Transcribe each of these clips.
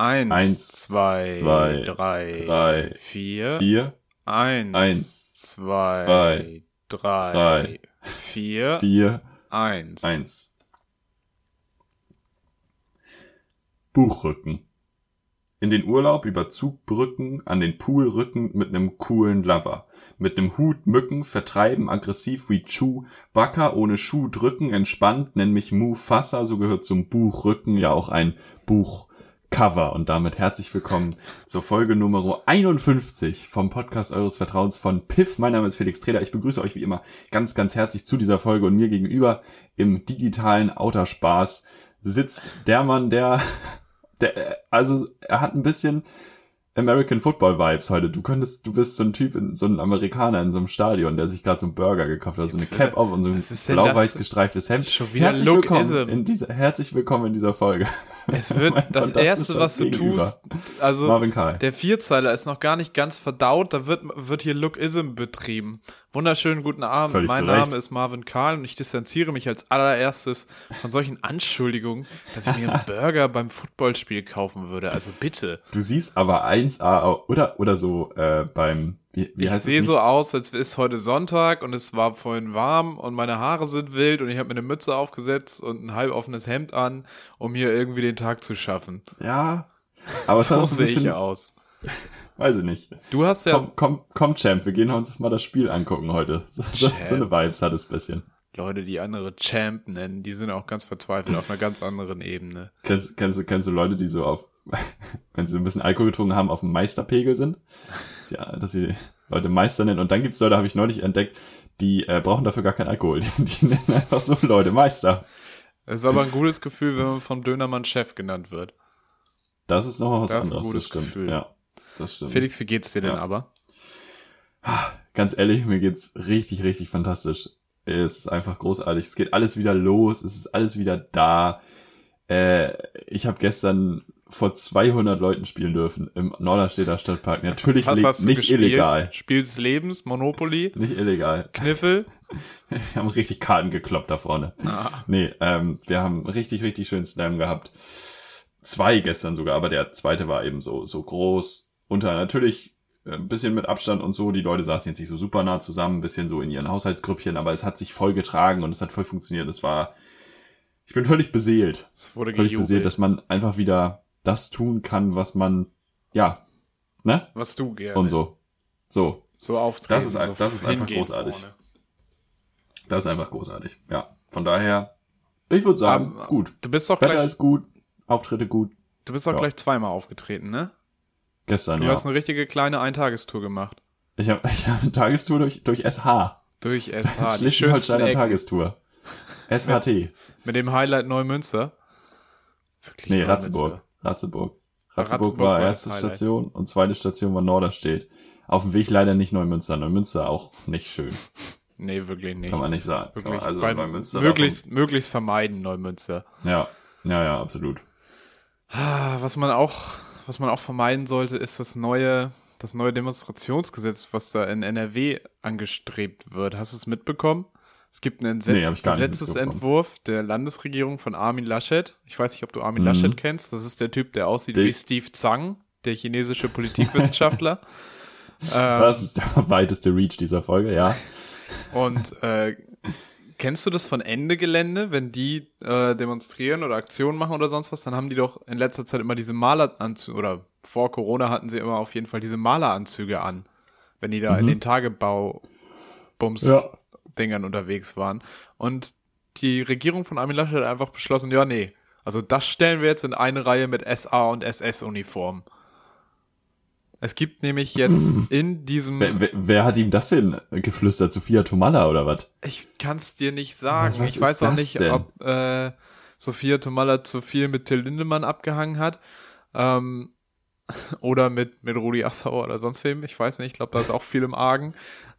Eins, Eins, zwei, zwei, drei, drei, vier. Vier, Eins, Eins, zwei, zwei, drei, drei, vier, vier, eins. eins. Buchrücken. In den Urlaub über Zugbrücken, an den Poolrücken mit nem coolen Lover. Mit nem Hut Mücken, vertreiben, aggressiv wie Chu, Wacker ohne Schuh drücken, entspannt, nenn mich Mufasa, so gehört zum Buchrücken ja auch ein Buchcover. Und damit herzlich willkommen zur Folge Nummer 51 vom Podcast eures Vertrauens von Piff. Mein Name ist Felix Treder. Ich begrüße euch wie immer ganz, ganz herzlich zu dieser Folge und mir gegenüber im digitalen Outerspaß sitzt der Mann, der der, also er hat ein bisschen American Football Vibes heute. Du könntest, du bist so ein Typ, in, so ein Amerikaner in so einem Stadion, der sich gerade so einen Burger gekauft hat, so eine Cap auf und so ein blau-weiß gestreiftes Hemd. Schon wieder herzlich Lookism. willkommen in dieser, herzlich willkommen in dieser Folge. Es wird das erste, was du tust, also der Vierzeiler ist noch gar nicht ganz verdaut, da wird, wird hier Lookism betrieben. Wunderschönen guten Abend, Völlig mein. Name ist Marvin Karl und ich distanziere mich als allererstes von solchen Anschuldigungen, dass ich mir einen Burger beim Footballspiel kaufen würde. Also bitte. Du siehst aber 1A au- oder, oder so äh, beim, wie, wie Ich sehe so aus, als ist heute Sonntag und es war vorhin warm und meine Haare sind wild und ich habe mir eine Mütze aufgesetzt und ein halb offenes Hemd an, um hier irgendwie den Tag zu schaffen. Ja, aber es So sehe ich aus. Weiß ich nicht. Du hast ja, Komm, komm, komm, Champ, wir gehen uns mal das Spiel angucken heute. So, so, so eine Vibes hat es ein bisschen. Leute, die andere Champ nennen, die sind auch ganz verzweifelt auf einer ganz anderen Ebene. Kennst, kennst, du, kennst du Leute, die so auf, wenn sie ein bisschen Alkohol getrunken haben, auf dem Meisterpegel sind? Ja, dass sie Leute Meister nennen. Und dann gibt's Leute, habe ich neulich entdeckt, die äh, brauchen dafür gar keinen Alkohol. Die, die nennen einfach so Leute Meister. Es ist aber ein gutes Gefühl, wenn man vom Dönermann Chef genannt wird. Das ist nochmal was Das ist ein anderes. gutes das stimmt. Gefühl. Ja, das stimmt. Felix, wie geht's dir denn Ja. aber? Ganz ehrlich, mir geht's richtig, richtig fantastisch. Es ist einfach großartig. Es geht alles wieder los. Es ist alles wieder da. Äh, ich habe gestern vor 200 Leuten spielen dürfen im Norderstedter Stadtpark. Natürlich Was hast du nicht gespielt? illegal. Spiel des Lebens, Monopoly, Nicht illegal. Kniffel. Wir haben richtig Karten gekloppt da vorne. Ah, Nee, ähm, wir haben richtig, richtig schön Slam gehabt. Zwei gestern sogar, aber der zweite war eben so, so groß. Unter natürlich äh, ein bisschen mit Abstand und so. Die Leute saßen jetzt nicht so super nah zusammen, ein bisschen so in ihren Haushaltsgrüppchen, aber es hat sich voll getragen und es hat voll funktioniert. Es war, ich bin völlig beseelt. es wurde Völlig gejubelt. beseelt, dass man einfach wieder das tun kann, was man, ja, ne? was du gerne. Und so. So. So auftreten. Das ist so das ist einfach großartig. vorne. Das ist einfach großartig. Ja. Von daher, ich würde sagen, Aber- gut. Du bist doch Wetter gleich, ist gut, Auftritte gut. du bist doch ja. gleich zweimal aufgetreten, ne? Gestern, Du ja. hast eine richtige kleine Eintagestour gemacht. Ich habe ich hab eine Tagestour durch, durch SH. Durch SH. Schleswig-Holsteiner. Tagestour. SHT. Mit dem Highlight Neumünster. Wirklich Nee. Ratzeburg. Ratzeburg. Ratzeburg Ratzeburg war war erste. Station und zweite Station war Norderstedt. Auf dem Weg leider nicht Neumünster. Neumünster auch nicht schön. Nee, wirklich nicht. Kann man nicht sagen. Wirklich. man, also Bei- Neumünster. möglichst, möglichst vermeiden, Neumünster. Ja. Ja, ja, absolut. Ah, Was man auch, was man auch vermeiden sollte, ist das neue, das neue Demonstrationsgesetz, was da in NRW angestrebt wird. Hast du es mitbekommen? Es gibt einen Entse- Nee, Gesetzesentwurf der Landesregierung von Armin Laschet. Ich weiß nicht, ob du Armin Mhm. Laschet kennst. Das ist der Typ, der aussieht Die- wie Steve Zhang, der chinesische Politikwissenschaftler. ähm, Das ist der weiteste Reach dieser Folge, ja. Und äh, kennst du das von Ende Gelände, wenn die äh, demonstrieren oder Aktionen machen oder sonst was, dann haben die doch in letzter Zeit immer diese Maleranzüge, oder vor Corona hatten sie immer auf jeden Fall diese Maleranzüge an, wenn die da in den Tagebau-Bums-Dingern unterwegs waren. Und die Regierung von Armin Laschet hat einfach beschlossen, ja, nee, also das stellen wir jetzt in eine Reihe mit SA und SS-Uniformen. Es gibt nämlich jetzt in diesem Wer, wer, wer hat ihm das denn geflüstert? Sophia Tomalla oder was? Ich kann es dir nicht sagen. Was ich weiß auch nicht, denn? ob äh, Sophia Tomalla zu viel mit Till Lindemann abgehangen hat. Ähm, oder mit, mit Rudi Assauer oder sonst wem. Ich weiß nicht. Ich glaube, da ist auch viel im Argen.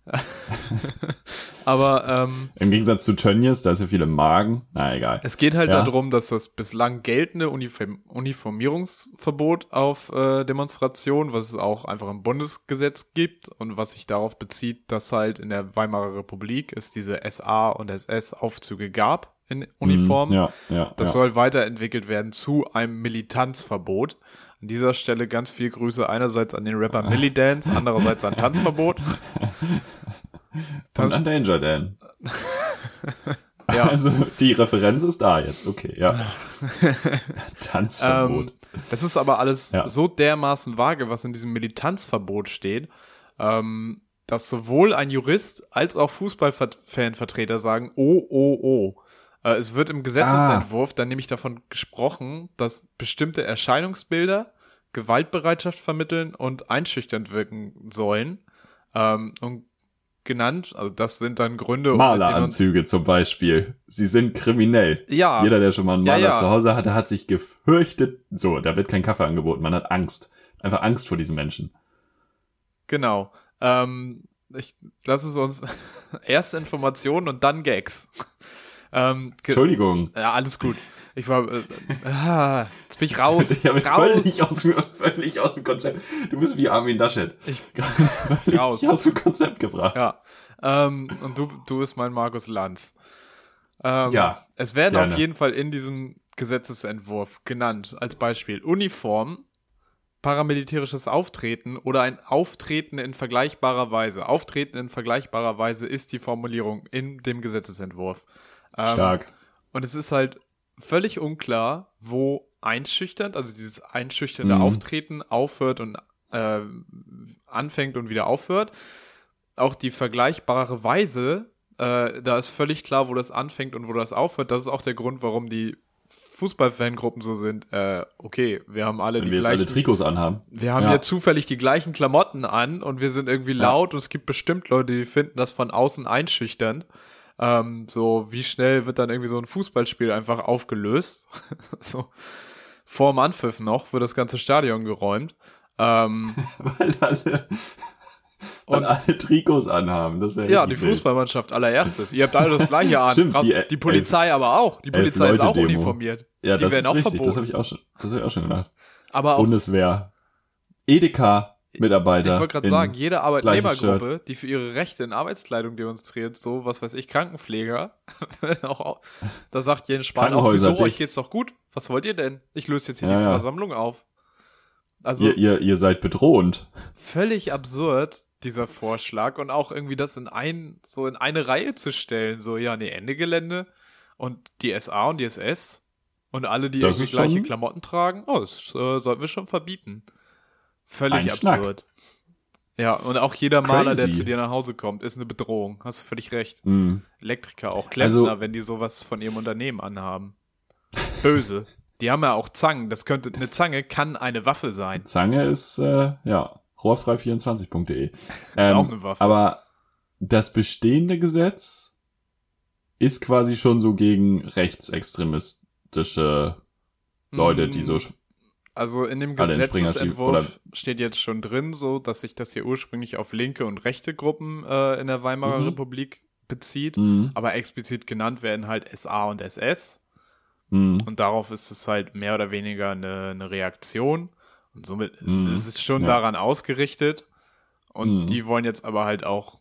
Aber ähm, Im Gegensatz zu Tönnies, da ist ja viel im Magen. Na, egal. es geht halt Ja. darum, dass das bislang geltende Uniform Uniformierungsverbot auf äh, Demonstrationen, was es auch einfach im Bundesgesetz gibt und was sich darauf bezieht, dass halt in der Weimarer Republik es diese SA und SS Aufzüge gab in Uniform. Mhm, ja, ja, Das ja. soll weiterentwickelt werden zu einem Militanzverbot. An dieser Stelle ganz viel Grüße einerseits an den Rapper Millidance, andererseits an Tanzverbot. Und an Danger Dan. Ja. Also die Referenz ist da jetzt, okay, ja. Tanzverbot. Ähm, es ist aber alles Ja. so dermaßen vage, was in diesem Militanzverbot steht, ähm, dass sowohl ein Jurist als auch Fußballfanvertreter sagen, oh, oh, oh. Äh, es wird im Gesetzesentwurf dann nämlich davon gesprochen, dass bestimmte Erscheinungsbilder Gewaltbereitschaft vermitteln und einschüchternd wirken sollen. Ähm, und genannt, also das sind dann Gründe, um Maleranzüge zum Beispiel. Sie sind kriminell. Ja. Jeder, der schon mal einen Ja, Maler ja. zu Hause hatte, hat sich gefürchtet. So, da wird kein Kaffee angeboten. Man hat Angst. Einfach Angst vor diesen Menschen. Genau. Ähm, ich lass es uns erst Informationen und dann Gags. Ähm, Entschuldigung. ja, alles gut. Ich war, äh, ah, jetzt bin ich raus. Ich habe völlig aus, dem- völlig aus dem Konzept. Du bist wie Armin Laschet. Ich- völlig raus. aus dem Konzept gebracht. Ja. Ähm, und du, du bist mein Markus Lanz. Ähm, Ja, Es werden gerne. auf jeden Fall in diesem Gesetzesentwurf genannt, als Beispiel Uniform, paramilitärisches Auftreten oder ein Auftreten in vergleichbarer Weise. Auftreten in vergleichbarer Weise ist die Formulierung in dem Gesetzesentwurf. Ähm, Stark. Und es ist halt völlig unklar, wo einschüchternd, also dieses einschüchternde Mhm. Auftreten aufhört und äh, anfängt und wieder aufhört. Auch die vergleichbare Weise, äh, da ist völlig klar, wo das anfängt und wo das aufhört. Das ist auch der Grund, warum die Fußballfangruppen so sind. Äh, okay, wir haben alle Wenn die wir jetzt alle gleichen. Trikots anhaben. Wir haben Ja. ja zufällig die gleichen Klamotten an und wir sind irgendwie laut und es gibt bestimmt Leute, die finden das von außen einschüchternd. Ähm, so, wie schnell wird dann irgendwie so ein Fußballspiel einfach aufgelöst? so, vor dem Anpfiff noch wird das ganze Stadion geräumt. Ähm, Weil alle, Und- alle Trikots anhaben. Das wäre ja, die wild. Fußballmannschaft allererstes. Ihr habt alle das gleiche an. Stimmt, die die, Polizei aber auch. Die Polizei ist auch uniformiert. Ja, die das werden ist auch richtig. Das verboten. habe ich auch schon, das habe ich auch schon gedacht. Aber auch Bundeswehr, Edeka, Mitarbeiter. Ich wollte gerade sagen, jede Arbeitnehmergruppe, die für ihre Rechte in Arbeitskleidung demonstriert, so, was weiß ich, Krankenpfleger, auch, da sagt Jens Spahn auch, wieso, euch dicht. geht's doch gut? Was wollt ihr denn? Ich löse jetzt hier Ja, die ja. Versammlung auf. Also, Ihr, ihr, ihr seid bedrohend. völlig absurd, dieser Vorschlag, und auch irgendwie das in ein, so in eine Reihe zu stellen, so, ja, nee, Ende Gelände, und die SA und die SS, und alle, die Das irgendwie gleiche schon- Klamotten tragen, oh, das äh, sollten wir schon verbieten. Völlig Ein Schnack. absurd. Ja, und auch jeder Maler, der zu dir nach Hause kommt, ist eine Bedrohung. Hast du völlig recht. Mhm. Elektriker, auch Klempner, Also- wenn die sowas von ihrem Unternehmen anhaben. Böse. Die haben ja auch Zangen. Das könnte, eine Zange kann eine Waffe sein. Zange ist, äh, ja, rohrfrei24.de. Ist auch eine Waffe. Ähm, Aber das bestehende Gesetz ist quasi schon so gegen rechtsextremistische Leute, die so Mm, Also in dem Springerstiefel, Gesetzesentwurf steht jetzt schon drin, so, dass sich das hier ursprünglich auf linke und rechte Gruppen äh, in der Weimarer Mhm. Republik bezieht. Mhm. Aber explizit genannt werden halt SA und SS. Mhm. Und darauf ist es halt mehr oder weniger eine, eine Reaktion. Und somit Mhm. ist es schon Ja. daran ausgerichtet. Und Mhm. die wollen jetzt aber halt auch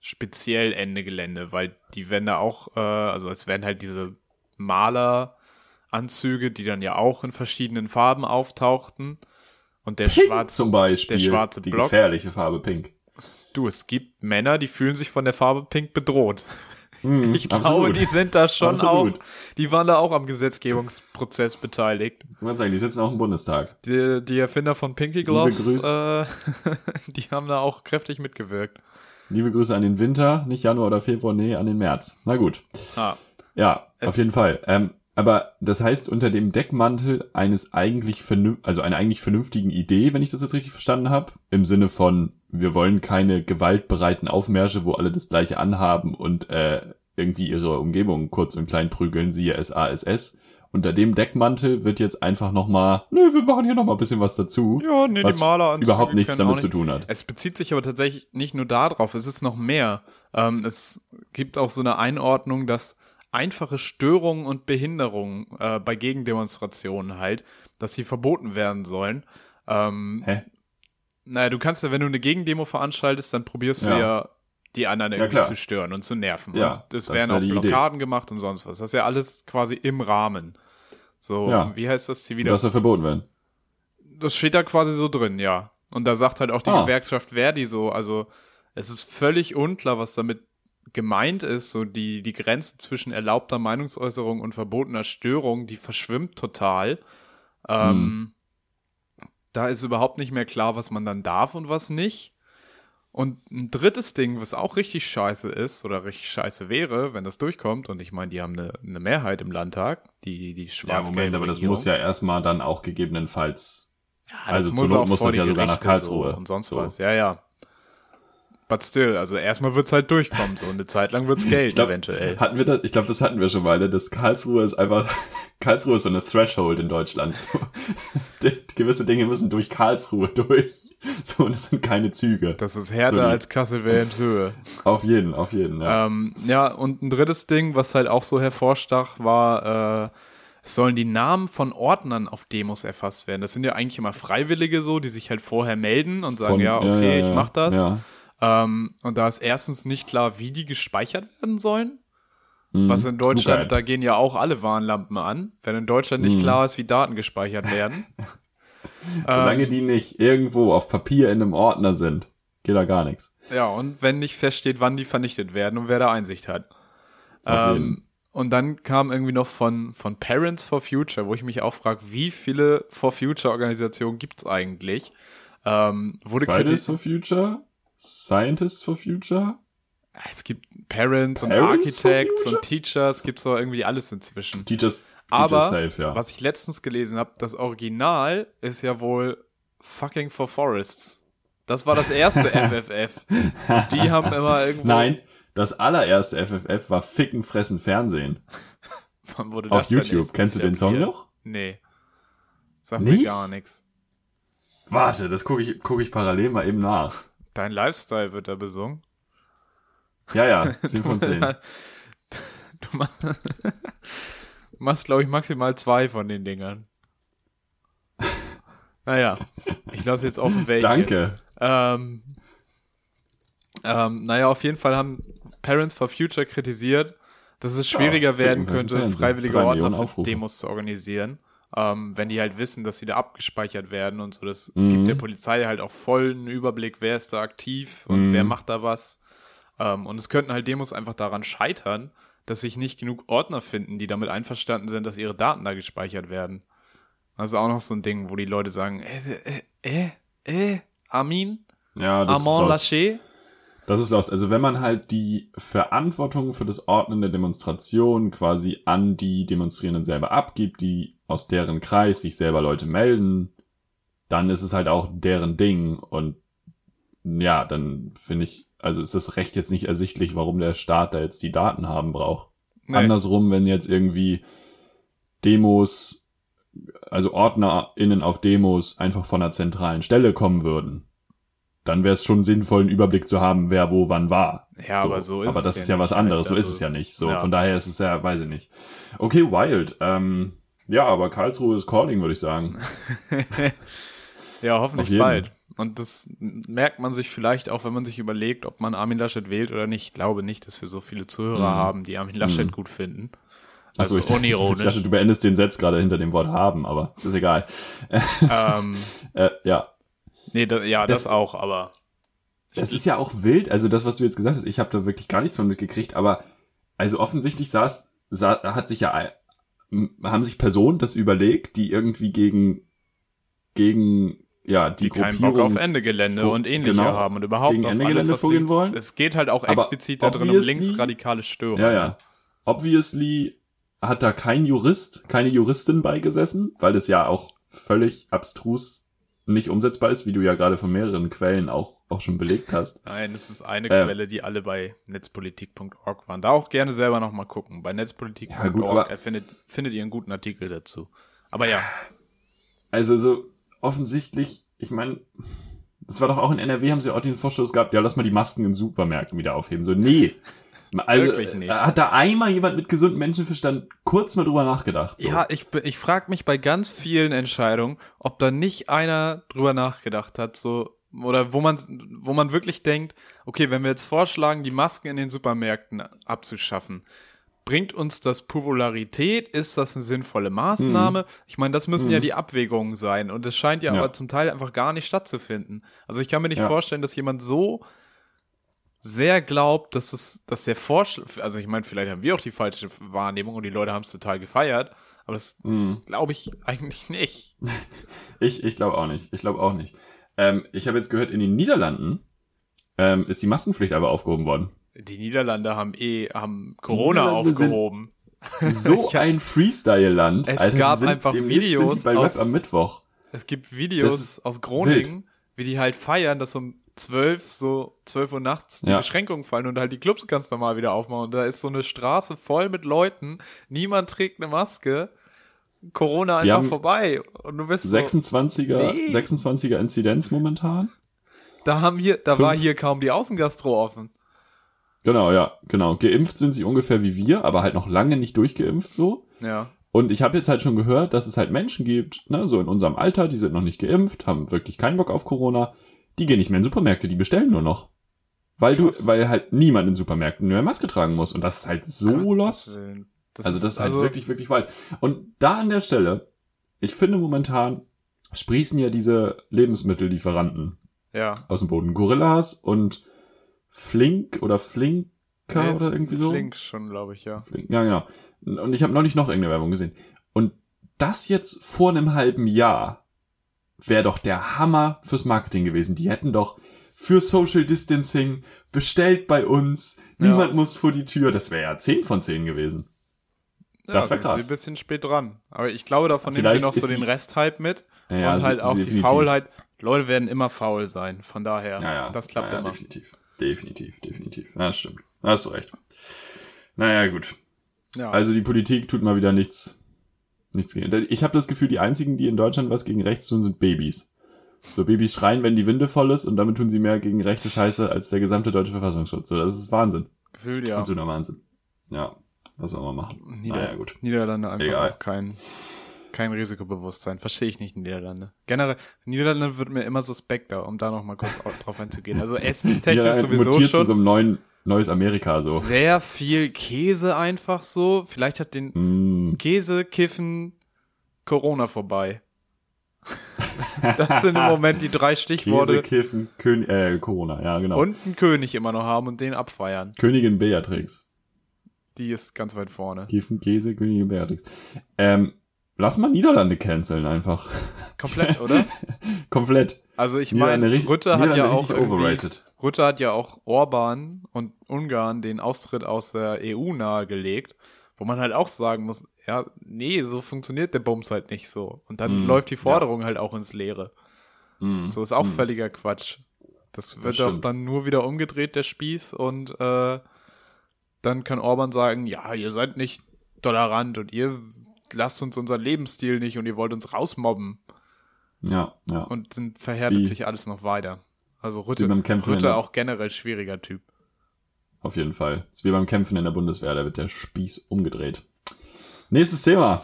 speziell Ende Gelände, weil die werden da auch, äh, also es werden halt diese Maleranzüge, die dann ja auch in verschiedenen Farben auftauchten. Und der Pink schwarze, zum Beispiel. der schwarze die Block. gefährliche Farbe Pink. du, es gibt Männer, die fühlen sich von der Farbe Pink bedroht. Mhm, Ich glaube, absolut. die sind da schon Absolut. auch, die waren da auch am Gesetzgebungsprozess beteiligt. Kann man sagen, die sitzen auch im Bundestag. Die, die Erfinder von Pinky Gloves, äh, die haben da auch kräftig mitgewirkt. Liebe Grüße an den Winter, nicht Januar oder Februar, nee, an den März. Na gut. Ah, Ja, auf jeden Fall. Ähm, aber das heißt, unter dem Deckmantel eines eigentlich also einer eigentlich vernünftigen Idee, wenn ich das jetzt richtig verstanden habe, im Sinne von, wir wollen keine gewaltbereiten Aufmärsche, wo alle das gleiche anhaben und äh, irgendwie ihre Umgebung kurz und klein prügeln, siehe SASS. Unter dem Deckmantel wird jetzt einfach nochmal, nö, wir machen hier nochmal ein bisschen was dazu, ja, nee, was die Maleranzüge überhaupt nichts damit zu nicht- tun hat. Es bezieht sich aber tatsächlich nicht nur darauf, es ist noch mehr. Ähm, es gibt auch so eine Einordnung, dass einfache Störungen und Behinderungen äh, bei Gegendemonstrationen halt, dass sie verboten werden sollen. Ähm, Hä? Naja, du kannst ja, wenn du eine Gegendemo veranstaltest, dann probierst du ja, die anderen Ja, irgendwie klar. zu stören und zu nerven. Ja, und es das werden ist ja auch die Idee. Blockaden gemacht und sonst was. Das ist ja alles quasi im Rahmen. So, Ja. wie heißt das Zivile? Das soll verboten werden. Das steht da quasi so drin, ja. Und da sagt halt auch die Ah. Gewerkschaft Verdi so, also es ist völlig unklar, was damit gemeint ist, so die, die Grenze zwischen erlaubter Meinungsäußerung und verbotener Störung, die verschwimmt total. Ähm, Da ist überhaupt nicht mehr klar, was man dann darf und was nicht. Und ein drittes Ding, was auch richtig scheiße ist oder richtig scheiße wäre, wenn das durchkommt, und ich meine, die haben eine, eine Mehrheit im Landtag, die, die Ja, schwarz Moment, aber das muss ja erstmal dann auch gegebenenfalls. Ja, Also zur Not muss das ja sogar nach Karlsruhe. So und sonst So. was. Ja, ja. But still, also erstmal wird's halt durchkommen so eine Zeit lang wird's Geld Ich glaub, eventuell. Hatten wir das? Ich glaube, das hatten wir schon mal. Ne? Das Karlsruhe ist einfach. Karlsruhe ist so eine Threshold in Deutschland. So. Die, gewisse Dinge müssen durch Karlsruhe durch. So, und es sind keine Züge. Das ist härter so als Kassel-Wilhelmshöhe. Auf jeden, auf jeden. Ja. Ähm, ja, und ein drittes Ding, was halt auch so hervorstach, war, äh, es sollen die Namen von Ordnern auf Demos erfasst werden. Das sind ja eigentlich immer Freiwillige so, die sich halt vorher melden und sagen, Von- ja, okay, ja, ich mach das. Ja. Ähm, und da ist erstens nicht klar, wie die gespeichert werden sollen. Mhm. Was in Deutschland, Okay. da gehen ja auch alle Warnlampen an, wenn in Deutschland nicht Mhm. klar ist, wie Daten gespeichert werden. Solange ähm, die nicht irgendwo auf Papier in einem Ordner sind, geht da gar nichts. Ja, und wenn nicht feststeht, wann die vernichtet werden und wer da Einsicht hat. Ähm, und dann kam irgendwie noch von, von Parents for Future, wo ich mich auch frage, wie viele For Future Organisationen gibt's eigentlich? Ähm, wurde Fridays for Future? Scientists for Future? Es gibt Parents, und Parents for Architects und Teachers, gibt's doch irgendwie alles inzwischen. Teachers, Aber Teachers safe, ja. was ich letztens gelesen habe, das Original ist ja wohl fucking for Forests. Das war das erste FFF. Die haben immer irgendwo. Nein, das allererste FFF war Ficken, Fressen, Fernsehen. Wann wurde Auf das denn YouTube. Kennst du den Song noch? Nee. Sag mir gar nichts. Warte, das gucke ich, guck ich parallel mal eben nach. Dein Lifestyle wird da besungen. Ja, ja, 10 von 10. Du machst, glaube ich, maximal zwei von den Dingern. Naja, ich lasse jetzt offen welche. Danke. Ähm, ähm, naja, auf jeden Fall haben Parents for Future kritisiert, dass es schwieriger Ja, werden könnte, freiwillige Ordner für. Demos zu organisieren. Ähm, wenn die halt wissen, dass sie da abgespeichert werden und so. Das Mhm. gibt der Polizei halt auch vollen Überblick, wer ist da aktiv und Mhm. wer macht da was. Ähm, und es könnten halt Demos einfach daran scheitern, dass sich nicht genug Ordner finden, die damit einverstanden sind, dass ihre Daten da gespeichert werden. Das ist auch noch so ein Ding, wo die Leute sagen, äh, äh, äh, äh, Armin, Ja, das ist Armand. Laché. Das ist lost. Also wenn man halt die Verantwortung für das Ordnen der Demonstration quasi an die Demonstrierenden selber abgibt, die aus deren Kreis sich selber Leute melden, dann ist es halt auch deren Ding und ja, dann finde ich, also ist das Recht jetzt nicht ersichtlich, warum der Staat da jetzt die Daten haben braucht. Nee. Andersrum, wenn jetzt irgendwie Demos, also OrdnerInnen auf Demos einfach von einer zentralen Stelle kommen würden, dann wäre es schon sinnvoll, einen Überblick zu haben, wer wo wann war. Ja, aber so ist Aber es das ja ist ja was anderes, halt. so ist Also, es ja nicht. So, ja. von daher ist es ja, weiß ich nicht. Okay, wild. Ähm, ja, aber Karlsruhe ist calling, würde ich sagen. Ja, hoffentlich bald. Und das merkt man sich vielleicht auch, wenn man sich überlegt, ob man Armin Laschet wählt oder nicht. Ich glaube nicht, dass wir so viele Zuhörer Mhm. haben, die Armin Laschet Mhm. gut finden. Achso, Also ich, dachte, ich dachte, du beendest den Satz gerade hinter dem Wort haben, aber ist egal. ähm, Äh, ja, nee, da, ja, das, Das- auch, aber Es ist ja auch wild, also das, was du jetzt gesagt hast, ich habe da wirklich gar nichts von mitgekriegt, aber also offensichtlich saß, sah, hat sich ja haben sich Personen das überlegt, die irgendwie gegen gegen ja die, die keinen Bock auf Endegelände und ähnliche genau, haben und überhaupt gegen auf Ende alles, Gelände was vorgehen links, wollen. Es geht halt auch Aber explizit darin um obviously- linksradikale Störungen. Ja, ja. Obviously hat da kein Jurist, keine Juristin beigesessen, weil es ja auch völlig abstrus nicht umsetzbar ist, wie du ja gerade von mehreren Quellen auch, auch schon belegt hast. Nein, es ist eine Ähm. Quelle, die alle bei netzpolitik.org waren. Da auch gerne selber nochmal gucken. Bei Ja, netzpolitik.org er findet, findet ihr einen guten Artikel dazu. Aber ja, Also so offensichtlich, ich meine, das war doch auch in NRW, haben sie auch den Vorstoß gehabt, ja, lass mal die Masken in Supermärkten wieder aufheben. So, nee. Also, Wirklich nicht. Hat da einmal jemand mit gesundem Menschenverstand kurz mal drüber nachgedacht? So. Ja, ich, ich frage mich bei ganz vielen Entscheidungen, ob da nicht einer drüber nachgedacht hat, so, oder wo man, wo man wirklich denkt, okay, wenn wir jetzt vorschlagen, die Masken in den Supermärkten abzuschaffen, bringt uns das Popularität? Ist das eine sinnvolle Maßnahme? Mhm. Ich meine, das müssen mhm. ja die Abwägungen sein und es scheint ja, ja, aber zum Teil einfach gar nicht stattzufinden. Also ich kann mir nicht ja. vorstellen, dass jemand so sehr glaubt, dass es, dass der Vorschlag, also ich meine, vielleicht haben wir auch die falsche Wahrnehmung und die Leute haben es total gefeiert, aber das mhm. glaube ich eigentlich nicht. ich ich glaube auch nicht. Ich glaube auch nicht. Ähm, ich habe jetzt gehört, in den Niederlanden ähm, ist die Maskenpflicht aber aufgehoben worden. Die Niederlande haben eh haben Corona aufgehoben. So ein Freestyle-Land. Es Alter, gab einfach Videos bei aus, am Mittwoch. Es gibt Videos aus Groningen, wild. wie die halt feiern, dass um zwölf, so zwölf Uhr nachts die ja. Beschränkungen fallen und halt die Clubs ganz normal wieder aufmachen. Und da ist so eine Straße voll mit Leuten, niemand trägt eine Maske. Corona einfach vorbei. Und du bist 26er, so, nee. 26er Inzidenz momentan. Da haben hier, da Fünf. war hier kaum die Außengastro offen. Genau, ja, genau. Geimpft sind sie ungefähr wie wir, aber halt noch lange nicht durchgeimpft so. Ja. Und ich habe jetzt halt schon gehört, dass es halt Menschen gibt, ne, so in unserem Alter, die sind noch nicht geimpft, haben wirklich keinen Bock auf Corona, die gehen nicht mehr in Supermärkte, die bestellen nur noch. Weil Krass. du, weil halt niemand in Supermärkten mehr Maske tragen muss. Und das ist halt so Gott, lost. Das also das ist halt also wirklich, wirklich weit. Und da an der Stelle, ich finde momentan sprießen ja diese Lebensmittellieferanten ja. aus dem Boden. Gorillas und Flink oder Flinker nee, oder irgendwie so. Flink schon, glaube ich, ja. Flink, ja, genau. Und ich habe neulich noch irgendeine Werbung gesehen. Und das jetzt vor einem halben Jahr wäre doch der Hammer fürs Marketing gewesen. Die hätten doch für Social Distancing bestellt bei uns. Niemand ja. muss vor die Tür. Das wäre ja 10 von 10 gewesen. Ja, das wäre krass. ein bisschen spät dran. Aber ich glaube, davon nehmen sie noch so den Rest-Hype mit. Ja, und halt auch definitiv. die Faulheit. Leute werden immer faul sein. Von daher, ja, ja. das klappt ja, immer. Definitiv. Definitiv, definitiv. Ja, das stimmt. Da hast du recht. Naja, gut. Ja. Also die Politik tut mal wieder nichts, nichts gegen. Ich habe das Gefühl, die einzigen, die in Deutschland was gegen rechts tun, sind Babys. So Babys schreien, wenn die Winde voll ist und damit tun sie mehr gegen rechte Scheiße als der gesamte deutsche Verfassungsschutz. So, das ist Wahnsinn. Gefühlt, ja. Absoluter Wahnsinn. Ja, was soll man machen? Nieder naja, gut. Niederlande einfach Egal. auch kein kein Risikobewusstsein. Verstehe ich nicht Niederlande. Generell, Niederlande wird mir immer suspekter, um da noch mal kurz drauf einzugehen. Also essenstechnisch sowieso mutiert schon. zu so einem neuen, neues Amerika so. Sehr viel Käse einfach so. Vielleicht hat den mm. Käse, Kiffen, Corona vorbei. das sind im Moment die drei Stichworte. Käse, Kiffen, Kön äh, Corona, ja genau. Und einen König immer noch haben und den abfeiern. Königin Beatrix. Die ist ganz weit vorne. Kiffen, Käse, Königin Beatrix. Ähm, Lass mal Niederlande canceln einfach. Komplett, oder? Komplett. Also ich meine, Rütte hat ja auch overrated. Rütte hat ja auch Orban und Ungarn den Austritt aus der EU nahegelegt, wo man halt auch sagen muss, ja, nee, so funktioniert der Bums halt nicht so. Und dann mm, läuft die Forderung ja. halt auch ins Leere. Mm, so ist auch mm. völliger Quatsch. Das wird doch dann nur wieder umgedreht, der Spieß, und äh, dann kann Orban sagen, ja, ihr seid nicht tolerant und ihr lasst uns unseren Lebensstil nicht und ihr wollt uns rausmobben. Ja, ja. Und dann verhärtet sich alles noch weiter. Also Rütte, Rütte auch generell schwieriger Typ. Auf jeden Fall. Das ist wie beim Kämpfen in der Bundeswehr, da wird der Spieß umgedreht. Nächstes Thema.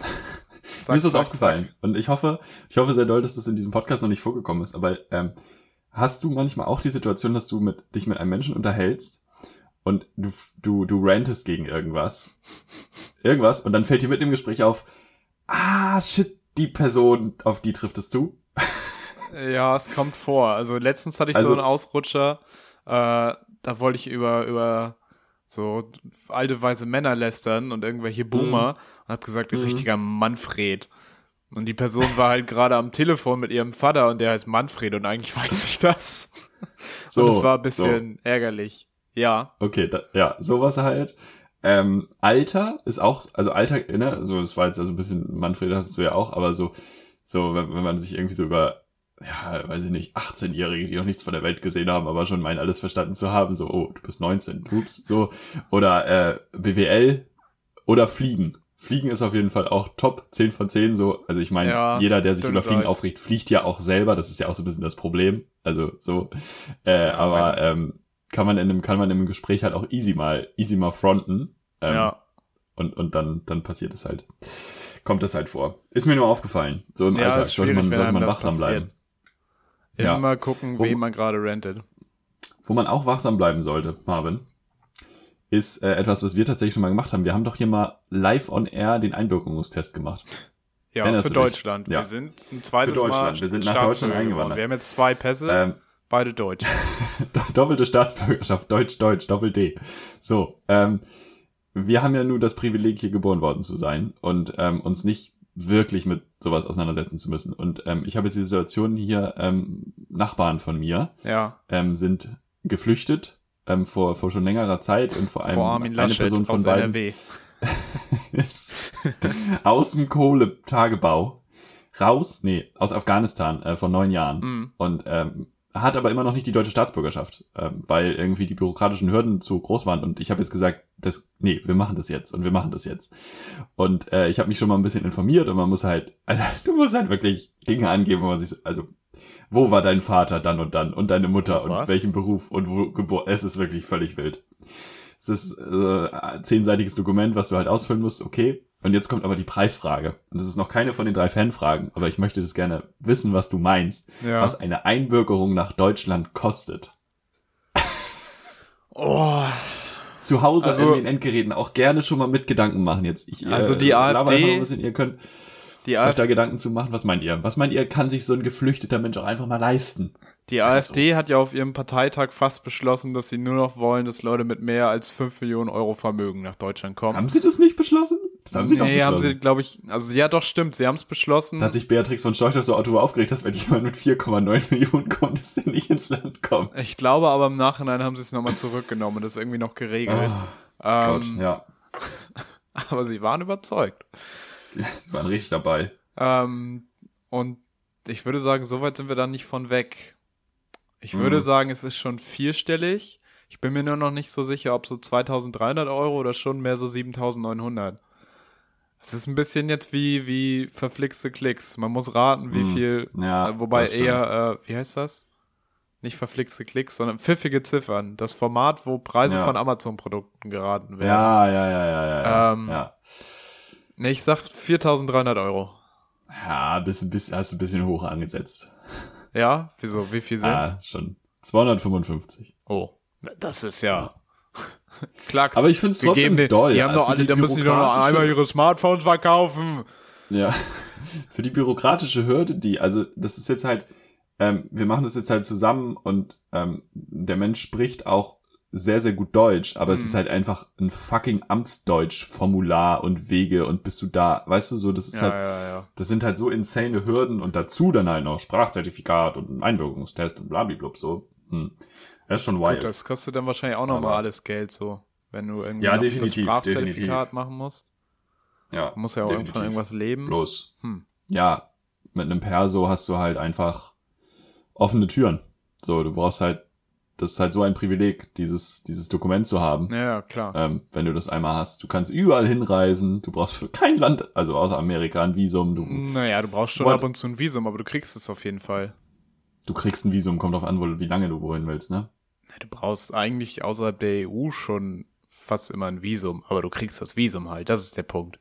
Sag, Mir ist was sag, aufgefallen. Sag. Und ich hoffe, ich hoffe sehr doll, dass das in diesem Podcast noch nicht vorgekommen ist. Aber ähm, hast du manchmal auch die Situation, dass du mit, dich mit einem Menschen unterhältst und du, du, du rantest gegen irgendwas. Irgendwas. Und dann fällt dir mit dem Gespräch auf, ah, shit, die Person, auf die trifft es zu. Ja, es kommt vor. Also letztens hatte ich also, so einen Ausrutscher, äh, da wollte ich über, über so alte weiße Männer lästern und irgendwelche Boomer mhm. und hab gesagt, ein mhm. richtiger Manfred. Und die Person war halt gerade am Telefon mit ihrem Vater und der heißt Manfred und eigentlich weiß ich das. So, und es war ein bisschen so. ärgerlich. Ja. Okay, da, ja, sowas halt. Ähm, Alter ist auch, also Alter, ne, so, das war jetzt also ein bisschen, Manfred hast du ja auch, aber so, so, wenn, wenn man sich irgendwie so über, ja, weiß ich nicht, 18-Jährige, die noch nichts von der Welt gesehen haben, aber schon meinen, alles verstanden zu haben, so, oh, du bist 19, ups, so, oder äh, BWL oder Fliegen. Fliegen ist auf jeden Fall auch top, 10 von 10, so, also ich meine, ja, ja, der sich über Fliegen aufregt, fliegt ja auch selber, das ist ja auch so ein bisschen das Problem, also so, äh, ja, aber, ähm, kann man in einem, kann man in einem Gespräch halt auch easy mal, easy mal fronten. Ähm, ja. Und, und dann, dann passiert es halt. Kommt das halt vor. Ist mir nur aufgefallen. So im ja, Alltag sollte man, sollte man wachsam bleiben. Ja. Immer gucken, Wo- wen man gerade rentet. Wo man auch wachsam bleiben sollte, Marvin, ist äh, etwas, was wir tatsächlich schon mal gemacht haben. Wir haben doch hier mal live on air den Einbürgerungstest gemacht. Ja, Erinnerst für? Deutschland. Ja. Wir sind ein zweites Für Deutschland. Mal Wir sind nach Deutschland geworden. eingewandert. Wir haben jetzt zwei Pässe, Ähm, beide deutsch. doppelte Staatsbürgerschaft, Deutsch, Deutsch, Doppel-D. So, ähm, wir haben ja nur das Privileg, hier geboren worden zu sein und ähm, uns nicht wirklich mit sowas auseinandersetzen zu müssen. Und ähm, ich habe jetzt die Situation hier, ähm, Nachbarn von mir Ja, ähm, sind geflüchtet ähm, vor, vor schon längerer Zeit und vor allem vor Armin eine Person von aus beiden NRW. ist aus dem Kohletagebau raus, nee, aus Afghanistan äh, vor neun Jahren Mhm. und ähm, hat aber immer noch nicht die deutsche Staatsbürgerschaft, ähm, weil irgendwie die bürokratischen Hürden zu groß waren und ich habe jetzt gesagt, das, nee, wir machen das jetzt und wir machen das jetzt und äh, ich habe mich schon mal ein bisschen informiert und man muss halt, also du musst halt wirklich Dinge angeben, wo man sich, also wo war dein Vater dann und dann und deine Mutter und Was? welchen Beruf und wo geboren, es ist wirklich völlig wild. Es ist äh, ein zehnseitiges Dokument, was du halt ausfüllen musst, okay. Und jetzt kommt aber die Preisfrage. Und das ist noch keine von den drei Fanfragen, aber ich möchte das gerne wissen, was du meinst, Ja. was eine Einbürgerung nach Deutschland kostet. Oh, Zu Hause Also- in den Endgeräten auch gerne schon mal mit Gedanken machen jetzt. Ich, Also die AfD bisschen, ihr könnt die, euch AfD, da Gedanken zu machen. Was meint ihr? Was meint ihr, kann sich so ein geflüchteter Mensch auch einfach mal leisten? die AfD hat ja auf ihrem Parteitag fast beschlossen, dass sie nur noch wollen, dass Leute mit mehr als 5 Millionen Euro Vermögen nach Deutschland kommen. Haben sie das nicht beschlossen? Das haben sie doch nee, beschlossen. haben sie, glaube ich, also ja doch, stimmt, sie haben es beschlossen. Da hat sich Beatrix von Storch so darüber aufgeregt, dass wenn jemand mit 4,9 Millionen kommt, dass der nicht ins Land kommt. Ich glaube aber im Nachhinein haben sie es nochmal zurückgenommen und das irgendwie noch geregelt. Ah, ähm, Gott, ja. Aber sie waren überzeugt. Sie waren richtig dabei. Ähm, und ich würde sagen, so weit sind wir dann nicht von weg. Ich Mhm. würde sagen, es ist schon vierstellig. Ich bin mir nur noch nicht so sicher, ob so 2300 Euro oder schon mehr so 7900. Es ist ein bisschen jetzt wie, wie verflixte Klicks. Man muss raten, wie Mhm. viel, Ja, äh, wobei eher, äh, wie heißt das? Nicht verflixte Klicks, sondern pfiffige Ziffern. Das Format, wo Preise Ja. von Amazon-Produkten geraten werden. Ja, ja, ja, ja, ja. Ähm, ja. Nee, ich sag 4300 Euro. Ja, bist ein bisschen, hast du ein bisschen hoch angesetzt. Ja? Wieso? Wie viel sind's? Ah, schon. 255. Oh, das ist ja. Klacks. Aber ich find's Wir trotzdem doll. Die haben doch Für alle, die da müssen die doch noch einmal ihre Smartphones verkaufen. Ja. Für die bürokratische Hürde, die, also das ist jetzt halt, ähm, wir machen das jetzt halt zusammen und ähm, der Mensch spricht auch sehr, sehr gut Deutsch, aber es Mhm. ist halt einfach ein fucking Amtsdeutsch-Formular und Wege und bist du da, weißt du so, das ist Ja, halt, ja, ja. das sind halt so insane Hürden und dazu dann halt noch Sprachzertifikat und ein Einbürgerungstest und blablabla so. Hm. Das ist schon wild. Gut, das kostet dann wahrscheinlich auch nochmal alles Geld so, wenn du irgendwie Ja, das Sprachzertifikat machen musst. ja, Du musst ja auch definitiv. von irgendwas leben. Bloß, Hm. ja, mit einem Perso hast du halt einfach offene Türen. So, du brauchst halt, das ist halt so ein Privileg, dieses, dieses Dokument zu haben. Ja, ja, klar. Ähm, wenn du das einmal hast. Du kannst überall hinreisen, du brauchst für kein Land, also außer Amerika, ein Visum, du, Naja, du brauchst schon What? ab und zu ein Visum, aber du kriegst es auf jeden Fall. du kriegst ein Visum, kommt drauf an, wo, wie lange du wohin willst, ne? Du brauchst eigentlich außerhalb der EU schon fast immer ein Visum, aber du kriegst das Visum halt, das ist der Punkt.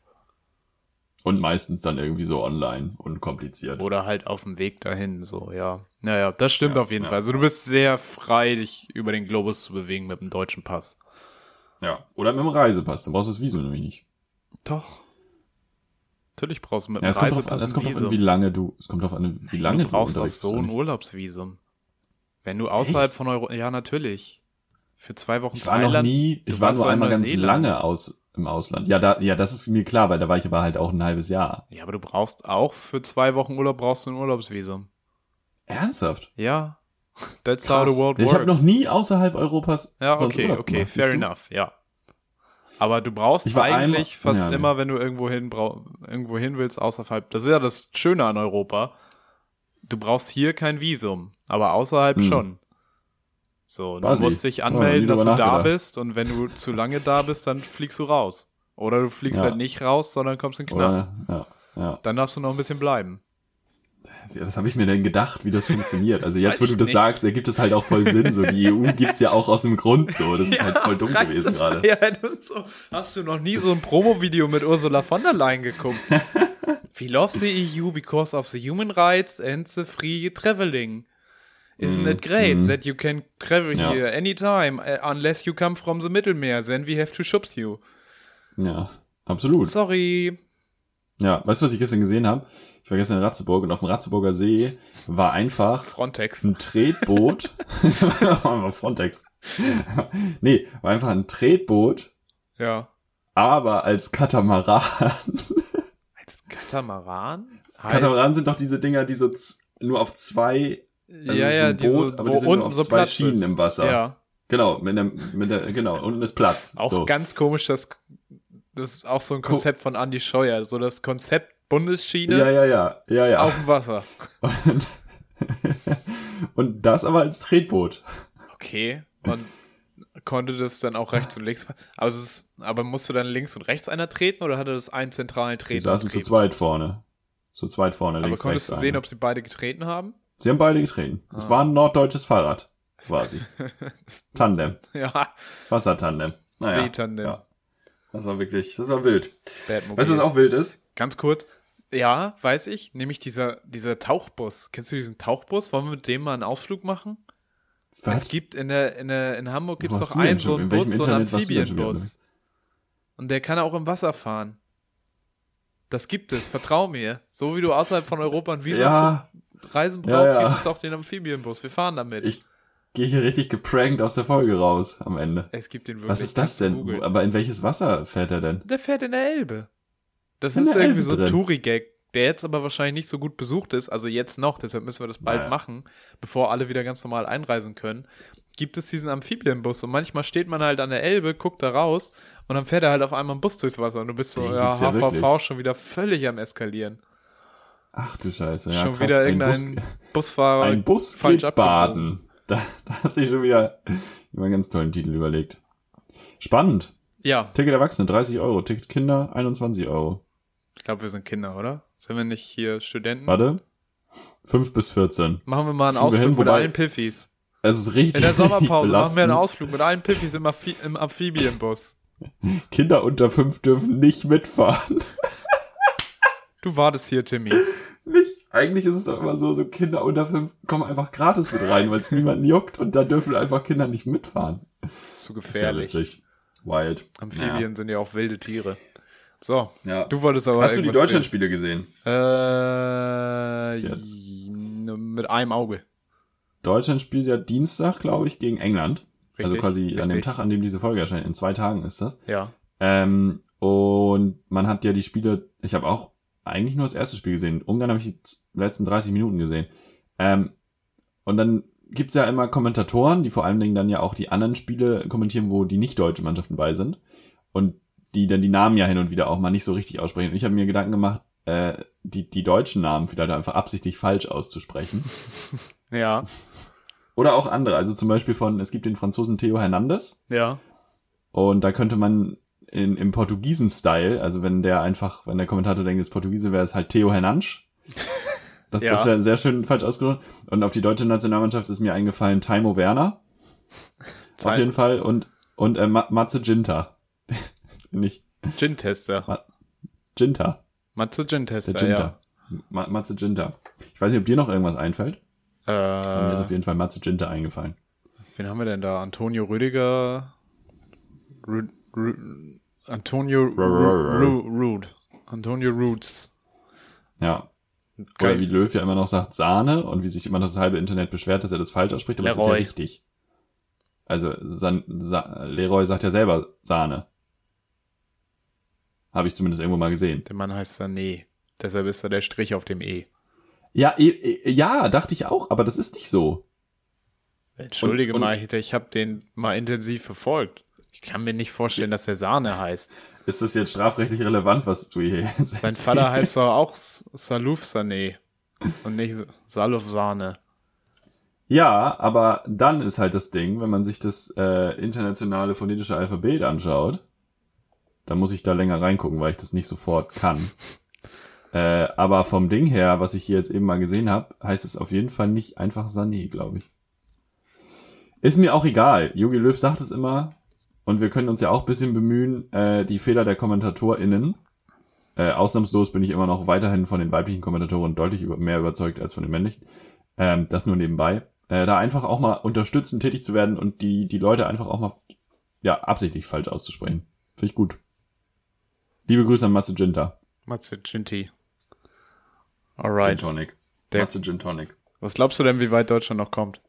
Und meistens dann irgendwie so online, unkompliziert. Oder halt auf dem Weg dahin, so, ja. Naja, das stimmt Ja, auf jeden ja. Fall. Also du bist sehr frei, dich über den Globus zu bewegen mit dem deutschen Pass. Ja. Oder mit dem Reisepass, dann brauchst du das Visum nämlich nicht. Doch. Natürlich brauchst du mit Ja, dem kommt drauf, Reisepass es ein kommt drauf an, wie lange du, es kommt drauf an, wie lange du brauchst auch unterwegs so bist, ein? Urlaubsvisum. Wenn du außerhalb von Euro, ja natürlich. Für zwei Wochen Ich war noch Thailand. nie, ich war nur einmal ganz lange aus im Ausland. Ja, da, ja, das ist mir klar, weil da war ich aber halt auch ein halbes Jahr. Ja, aber du brauchst auch für zwei Wochen Urlaub brauchst du ein Urlaubsvisum. Ernsthaft? Ja. That's how the world ich works. habe noch nie außerhalb Europas Ja, okay, Urlaub okay, gemacht, fair enough, ja. Aber du brauchst Ich eigentlich einmal- fast ja, immer, wenn du irgendwo hin, irgendwo hin willst, außerhalb. Das ist ja das Schöne an Europa. Du brauchst hier kein Visum, aber außerhalb Hm. schon. So, du Basi. musst dich Oh, anmelden, dass du da bist und wenn du zu lange da bist, dann fliegst du raus. Oder du fliegst Ja. halt nicht raus, sondern kommst in den Knast. Oder, ja, ja. Dann darfst du noch ein bisschen bleiben. Was habe ich mir denn gedacht, wie das funktioniert? Also jetzt, wo du das nicht. sagst, ergibt es halt auch voll Sinn. So die EU gibt's ja auch aus dem Grund so. Das ist halt voll dumm gewesen gerade. So. Hast du noch nie so ein Promo-Video mit Ursula von der Leyen geguckt? We love the EU because of the human rights and the free traveling. Isn't Mhm. it great Mhm. that you can travel Ja. here anytime uh, unless you come from the Mittelmeer, then we have to ship you. Ja, absolut. Sorry. Ja, weißt du, was ich gestern gesehen habe? Ich war gestern in Ratzeburg und auf dem Ratzeburger See war einfach Frontex. ein Tretboot. Einfach Frontex. nee, war einfach ein Tretboot, Ja. aber als Katamaran. Als Katamaran? Heißt- Katamaran sind doch diese Dinger, die so nur auf zwei, also ja, ja, ein die Boot, so, aber wo die sind unten auf so zwei Platz Schienen ist. im Wasser. Ja. Genau, mit der, mit der, genau, unten ist Platz. Auch so. ganz komisch, das, das ist auch so ein Konzept von Andy Scheuer. So das Konzept Bundesschiene Ja, ja, ja, ja, ja. auf dem Wasser. Und, und das aber als Tretboot. Okay. Und konnte das dann auch rechts und links? Also es aber musste dann links und rechts einer treten oder hatte das einen zentralen Sie Treten? saßen zu zweit vorne. Zu zweit vorne, aber links, konntest rechts. du sehen, einer. ob sie beide getreten haben? Sie haben beide getreten. Es Ah. war ein norddeutsches Fahrrad, quasi. Tandem. ja, Wassertandem. Naja, Seetandem. Ja. Das war wirklich, das war wild. Batmobil. Weißt du, was auch wild ist? Ganz kurz. Ja, weiß ich. Nämlich dieser, dieser Tauchbus. Kennst du diesen Tauchbus? Wollen wir mit dem mal einen Ausflug machen? Es gibt in der, in der, in Hamburg gibt es doch einen so einen Bus, so einen Amphibienbus. Und der kann auch im Wasser fahren. Das gibt es, vertrau mir. So wie du außerhalb von Europa ein Visum ja, zum Reisen Ja, brauchst, ja. gibt es auch den Amphibienbus. Wir fahren damit. ich gehe hier richtig geprankt aus der Folge raus am Ende. es gibt den wirklich. Was ist das denn? Wo- Aber in welches Wasser fährt er denn? Der fährt in der Elbe. Das In ist irgendwie Elbe so ein. Touri-Gag, der jetzt aber wahrscheinlich nicht so gut besucht ist. Also jetzt noch, deshalb müssen wir das bald Naja. machen, bevor alle wieder ganz normal einreisen können. Gibt es diesen Amphibienbus und manchmal steht man halt an der Elbe, guckt da raus und dann fährt er halt auf einmal ein Bus durchs Wasser und du bist so, Den ja, ja HVV wirklich. schon wieder völlig am Eskalieren. Ach du Scheiße. Ja, schon krass, wieder ein irgendein Bus, Busfahrer. ein Bus falsch geht abgebogen. baden. Da, da hat sich schon wieder immer einen ganz tollen Titel überlegt. Spannend. Ja, Ticket Erwachsene 30 Euro, Ticket Kinder 21 Euro. ich glaube, wir sind Kinder, oder? Sind wir nicht hier Studenten? Warte. 5 bis 14. Machen wir mal einen Ausflug hin, mit allen Piffis. Es ist richtig. In der Sommerpause machen wir einen. Ausflug mit allen Piffis im, Amphi im Amphibienbus. Kinder unter 5 dürfen nicht mitfahren. Du wartest hier, Timmy. Nicht. Eigentlich ist es doch immer so, so Kinder unter 5 kommen einfach gratis mit rein, weil es niemanden juckt und da dürfen einfach Kinder nicht mitfahren. Das ist zu Das ist ja gefährlich. witzig. Wild. Amphibien sind ja auch wilde Tiere. So, Ja. ja. du wolltest aber Hast du die Deutschlandspiele gesehen? Äh, mit einem Auge. Deutschland spielt ja Dienstag, glaube ich, gegen England. also Richtig, quasi an dem richtig. Tag, an dem diese Folge erscheint. In zwei Tagen ist das. Ja. Ähm, und man hat ja die Spiele, ich habe auch eigentlich nur das erste Spiel gesehen. Ungarn habe ich die letzten 30 Minuten gesehen. Ähm, und dann gibt's ja immer Kommentatoren, die vor allen Dingen dann ja auch die anderen Spiele kommentieren, wo die nicht deutsche Mannschaften bei sind. Und die dann die Namen ja hin und wieder auch mal nicht so richtig aussprechen. Und ich habe mir Gedanken gemacht, äh, die, die deutschen Namen vielleicht einfach absichtlich falsch auszusprechen. Ja. Oder auch andere. Also zum Beispiel von, es gibt den Franzosen Theo Hernandez. Ja. Und da könnte man in, im Portugiesen-Style, also wenn der einfach, wenn der Kommentator denkt, es ist Portugiese, wäre es halt Theo Hernandes. Das, Ja. das wäre sehr schön falsch ausgedrückt. Und auf die deutsche Nationalmannschaft ist mir eingefallen Timo Werner. auf Tim- jeden Fall. Und, und äh, Ma- Matze Ginter. Nicht Gin-Tester. Ginter. Matze Der Gin-Tester, Ginter. Ma Matze Ginter. Ich weiß nicht, ob dir noch irgendwas einfällt. ja. Mir ist auf Äh, jeden Fall Matze Ginter eingefallen. wen haben wir denn da? Antonio Rüdiger. Ru Antonio Ru Ru Rude. Antonio Roots. Ja. Oder Geil. wie Löw ja immer noch sagt, Sahne und wie sich immer noch das halbe Internet beschwert, dass er das falsch ausspricht, aber das ist ja Leroy. richtig. Also San, Sa, Leroy sagt ja selber Sahne. Habe ich zumindest irgendwo mal gesehen. Der Mann heißt Sané. Deshalb ist da der Strich auf dem E. Ja, eh, eh, ja, dachte ich auch, aber das ist nicht so. Entschuldige Und- und- mal, ich habe den mal intensiv verfolgt. Ich kann mir nicht vorstellen, dass der Sahne heißt. Ist das jetzt strafrechtlich relevant, was du hier jetzt Sein Vater heißt doch auch Saluf Sané und nicht Saluf Sahne. Ja, aber dann ist halt das Ding, wenn man sich das äh, internationale phonetische Alphabet anschaut, dann muss ich da länger reingucken, weil ich das nicht sofort kann. äh, aber vom Ding her, was ich hier jetzt eben mal gesehen habe, heißt es auf jeden Fall nicht einfach Sané, glaube ich. Ist mir auch egal. Jogi Löw sagt es immer und wir können uns ja auch ein bisschen bemühen, äh, die Fehler der KommentatorInnen. Äh, ausnahmslos bin ich immer noch weiterhin von den weiblichen Kommentatoren deutlich über, mehr überzeugt als von den männlichen. Ähm, das nur nebenbei. äh, da einfach auch mal unterstützend tätig zu werden und die, die Leute einfach auch mal, ja, absichtlich falsch auszusprechen. Finde ich gut. Liebe Grüße an Matze Ginter. Matze Ginty. Gin Alright. Tonic. Der- Matze Gin Tonic. Was glaubst du denn, wie weit Deutschland noch kommt?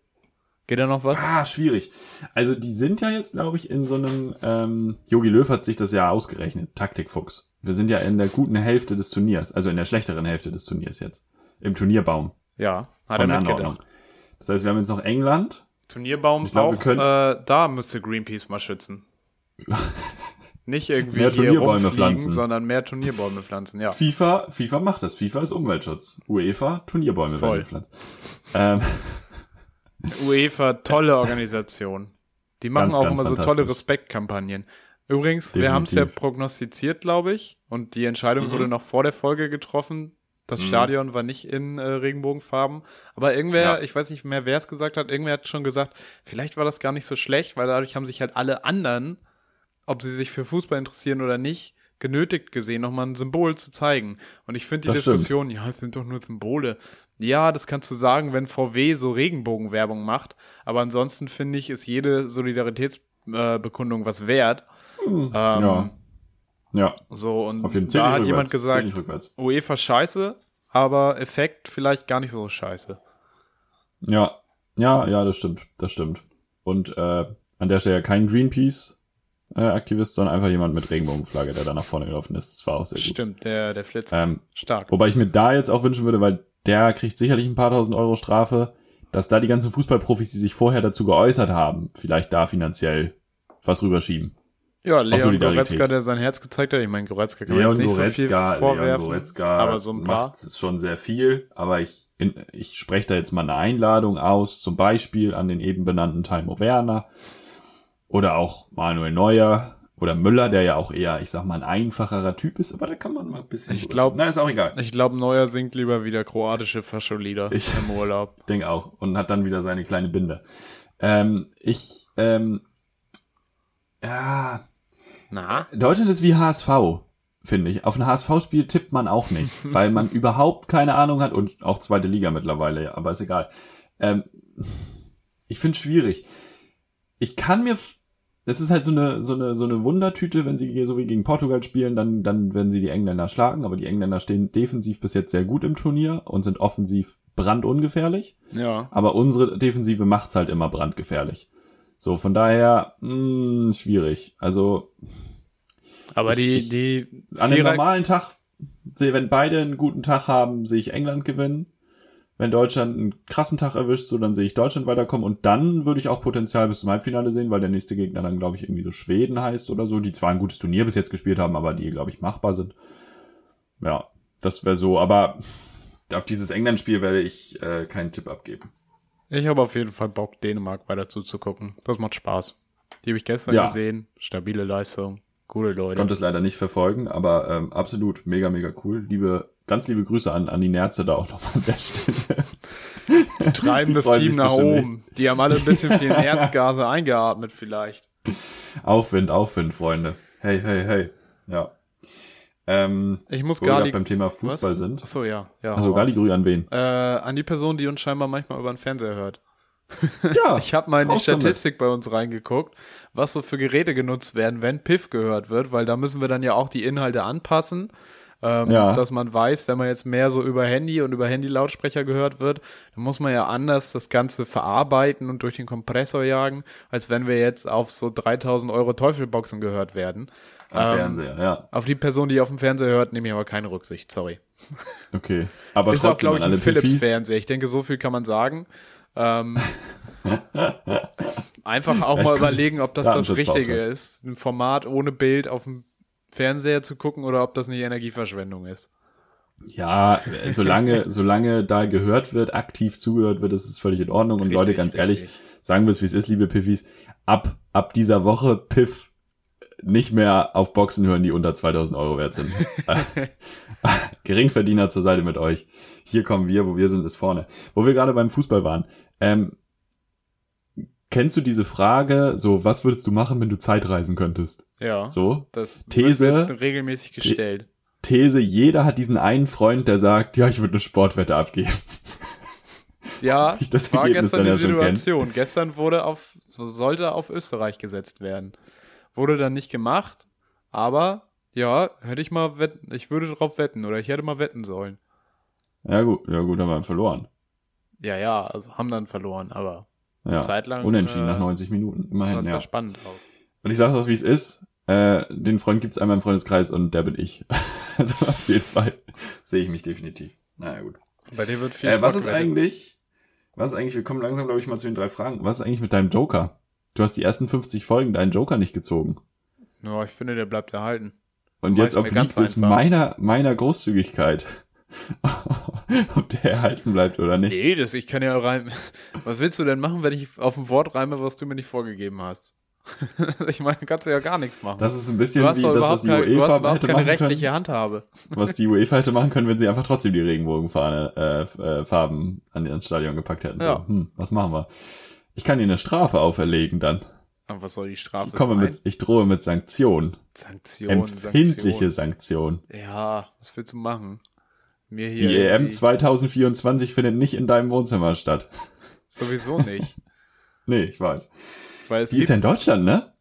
Geht da noch was? Ah, schwierig. Also die sind ja jetzt, glaube ich, in so einem, ähm, Jogi Löw hat sich das ja ausgerechnet, Taktikfuchs. Wir sind ja in der guten Hälfte des Turniers, also in der schlechteren Hälfte des Turniers jetzt. Im Turnierbaum Ja, hat er mitgedacht. Das heißt, wir haben jetzt noch England. Turnierbaum Ich glaub, wir auch, können- äh, da müsste Greenpeace mal schützen. Nicht irgendwie Mehr hier Turnierbäume pflanzen. sondern mehr Turnierbäume pflanzen, ja. FIFA, FIFA macht das. FIFA ist Umweltschutz. UEFA, Turnierbäume Voll. werden gepflanzt. Ähm, UEFA, tolle Organisation. Die machen Ganz, auch ganz immer so tolle. Respektkampagnen. Übrigens, wir haben es ja Definitiv. prognostiziert, glaube ich, und die Entscheidung Mhm. wurde noch vor der Folge getroffen. Das Mhm. Stadion war nicht in äh, Regenbogenfarben. Aber irgendwer, Ja. ich weiß nicht mehr, wer es gesagt hat, irgendwer hat schon gesagt, vielleicht war das gar nicht so schlecht, weil dadurch haben sich halt alle anderen, ob sie sich für Fußball interessieren oder nicht, genötigt gesehen, nochmal ein Symbol zu zeigen. Und ich finde die Das stimmt. Diskussion, ja, es sind doch nur Symbole. Ja, das kannst du sagen, wenn VW so Regenbogenwerbung macht. Aber ansonsten finde ich, ist jede Solidaritätsbekundung was wert. Ähm, ja. Ja, So, und auf jeden Fall. da hat jemand rückwärts. Zähl gesagt. UEFA scheiße, aber Effekt vielleicht gar nicht so scheiße. Ja, ja, ja, das stimmt, das stimmt. Und äh, an der Stelle kein Greenpeace-Aktivist, sondern einfach jemand mit Regenbogenflagge, der da nach vorne gelaufen ist. Das war auch sehr gut. Stimmt, der, der Flitz. Ähm, Stark. wobei ich mir da jetzt auch wünschen würde, weil der kriegt sicherlich ein paar tausend Euro Strafe, dass da die ganzen Fußballprofis, die sich vorher dazu geäußert haben, vielleicht da finanziell was rüberschieben. Ja, Leon. Goretzka, der sein Herz gezeigt hat. Ich meine, Goretzka kann man Leon jetzt nicht so viel Goretzka, Leon vorwerfen. Goretzka aber so ein paar. macht schon sehr viel, aber ich, in, ich spreche da jetzt mal eine Einladung aus, zum Beispiel an den eben benannten Timo Werner oder auch Manuel Neuer oder Müller, der ja auch eher, ich sag mal, ein einfacherer Typ ist, aber da kann man mal ein bisschen. Ich drüber glaub- schauen. Na, ist auch egal. Ich glaube, Neuer singt lieber wieder kroatische Fascholieder Ich- im Urlaub. Denk auch. Und hat dann wieder seine kleine Binde. Ähm, ich, ähm, ja, Na? Deutschland ist wie HSV, finde ich. Auf ein HSV-Spiel tippt man auch nicht, weil man überhaupt keine Ahnung hat und auch zweite Liga mittlerweile, aber ist egal. Ähm, ich finde es schwierig. Ich kann mir, es ist halt so eine, so eine, so eine Wundertüte, wenn sie so wie gegen Portugal spielen, dann, dann werden sie die Engländer schlagen, aber die Engländer stehen defensiv bis jetzt sehr gut im Turnier und sind offensiv brandungefährlich. Ja. Aber unsere Defensive macht's halt immer brandgefährlich. So, von daher, mh, schwierig. Also, Aber Ich- die, ich- die an einem normalen Tag, wenn beide einen guten Tag haben, sehe ich England gewinnen. Wenn Deutschland einen krassen Tag erwischt, so dann sehe ich Deutschland weiterkommen. Und dann würde ich auch Potenzial bis zum Halbfinale sehen, weil der nächste Gegner dann, glaube ich, irgendwie so Schweden heißt oder so, die zwar ein gutes Turnier bis jetzt gespielt haben, aber die, glaube ich, machbar sind. Ja, das wäre so. Aber auf dieses England-Spiel werde ich äh, keinen Tipp abgeben. Ich habe auf jeden Fall Bock, Dänemark weiter zuzugucken. Das macht Spaß. Die habe ich gestern Ja. gesehen. Stabile Leistung. Ich Leute. konnte es leider nicht verfolgen, aber ähm, absolut mega, mega cool. Liebe, ganz liebe Grüße an, an die Nerze da auch nochmal an der Stelle. Die treiben Die das Team nach oben. Die haben alle ein bisschen viel Herzgase eingeatmet vielleicht. Aufwind, Aufwind, Freunde. Hey, hey, hey. Ja. Ähm, Ich muss gar nicht. beim Thema Fußball sind. Achso, ja. ja Also gar die raus. Grüße an wen? äh, an die Person, die uns scheinbar manchmal über den Fernseher hört. Ja, Ich habe mal in die auch. Statistik bei uns reingeguckt, was so für Geräte genutzt werden, wenn Piff gehört wird, weil da müssen wir dann ja auch die Inhalte anpassen, ähm, Ja. dass man weiß, wenn man jetzt mehr so über Handy und über Handy-Lautsprecher gehört wird, dann muss man ja anders das Ganze verarbeiten und durch den Kompressor jagen, als wenn wir jetzt auf so 3000 Euro Teufelboxen gehört werden. am ähm, Fernseher, ja. Auf die Person, die auf dem Fernseher hört, nehme ich aber keine Rücksicht, sorry. Okay. Aber Ist auch, trotzdem glaube an ich, ein. Philips-Fernseher. Ich denke, so viel kann man sagen. Ähm, einfach auch ich mal überlegen, ob das das. Richtige ist, ein Format ohne Bild auf dem Fernseher zu gucken oder ob das nicht Energieverschwendung ist. Ja, solange, solange da gehört wird, aktiv zugehört wird, ist es völlig in Ordnung. Und Richtig, Leute, ganz ehrlich, richtig. sagen wir es, wie es ist, liebe Piffis. Ab, ab dieser Woche Piff nicht mehr auf Boxen hören, die unter 2000 Euro wert sind. Geringverdiener zur Seite mit euch. Hier kommen wir, wo wir sind, ist vorne. Wo wir gerade beim Fußball waren. Ähm, kennst du diese Frage, so, was würdest du machen, wenn du Zeitreisen könntest? Ja, So, das These- wird regelmäßig gestellt. These, jeder hat diesen einen Freund, der sagt, ja, ich würde eine Sportwette abgeben. Ja, ich das war Ergebnis gestern die. Situation. Gestern wurde auf, so sollte auf Österreich gesetzt werden. Wurde dann nicht gemacht, aber ja, hätte ich mal wetten, ich würde drauf wetten oder ich hätte mal wetten sollen. Ja gut, ja gut, haben wir verloren. Ja, ja, also haben dann verloren, aber Ja. Zeit lang, Unentschieden äh, nach 90 Minuten. Immerhin, sah ja. spannend aus. Und ich sag's auch, wie es ist. Äh, den Freund gibt's einmal im Freundeskreis und der bin ich. also auf jeden Fall sehe ich mich definitiv. Naja, gut. Bei dir wird viel Äh, was ist eigentlich, was ist eigentlich, wir kommen langsam, glaube ich, mal zu den drei Fragen. Was ist eigentlich mit deinem Joker? Du hast die ersten 50 Folgen deinen Joker nicht gezogen. Ja, ich finde, der bleibt erhalten. Und jetzt obliegt es meiner, meiner Großzügigkeit. Ob der erhalten bleibt oder nicht. Nee, das, ich kann ja rein. Was willst du denn machen, wenn ich auf ein Wort reime, was du mir nicht vorgegeben hast? ich meine, kannst du ja gar nichts machen. Das ist ein bisschen wie das, was die keine, UEFA hätte machen rechtliche können. Handhabe. Was die UEFA hätte machen können, wenn sie einfach trotzdem die Regenbogenfahne, äh, äh, Farben an ins Stadion gepackt hätten. Ja. So, hm, was machen wir? Ich kann ihnen eine Strafe auferlegen dann. Aber was soll die Strafe Ich komme sein? mit, ich drohe mit Sanktionen. Sanktion, Empfindliche Sanktion. Sanktionen. Ja, was willst du machen? Mir hier Die EM irgendwie- 2024 findet nicht in deinem Wohnzimmer statt. sowieso nicht. Nee, ich weiß. Weil es Die ist ja in Deutschland, ne?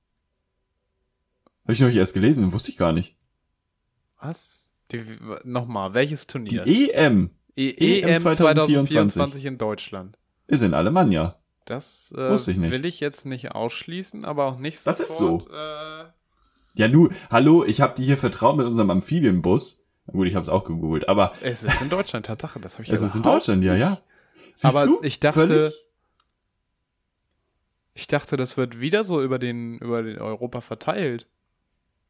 Habe ich noch nicht erst gelesen, wusste ich gar nicht. was? Die, nochmal, welches Die Turnier? EM E- EM 2024 2024 in Deutschland. ist in Alemannia. Das äh, Wusste ich nicht. will ich jetzt nicht ausschließen, aber auch nicht Das sofort. ist so. Äh, Ja, nu, hallo, ich habe die hier vertraut mit unserem Amphibienbus. Gut, ich habe es auch gegoogelt, aber es ist in Deutschland, Tatsache, das habe ich es ist in Deutschland, ja, ja. Aber du? ich dachte- Völlig- Ich dachte, das wird wieder so über den, über den Europa verteilt.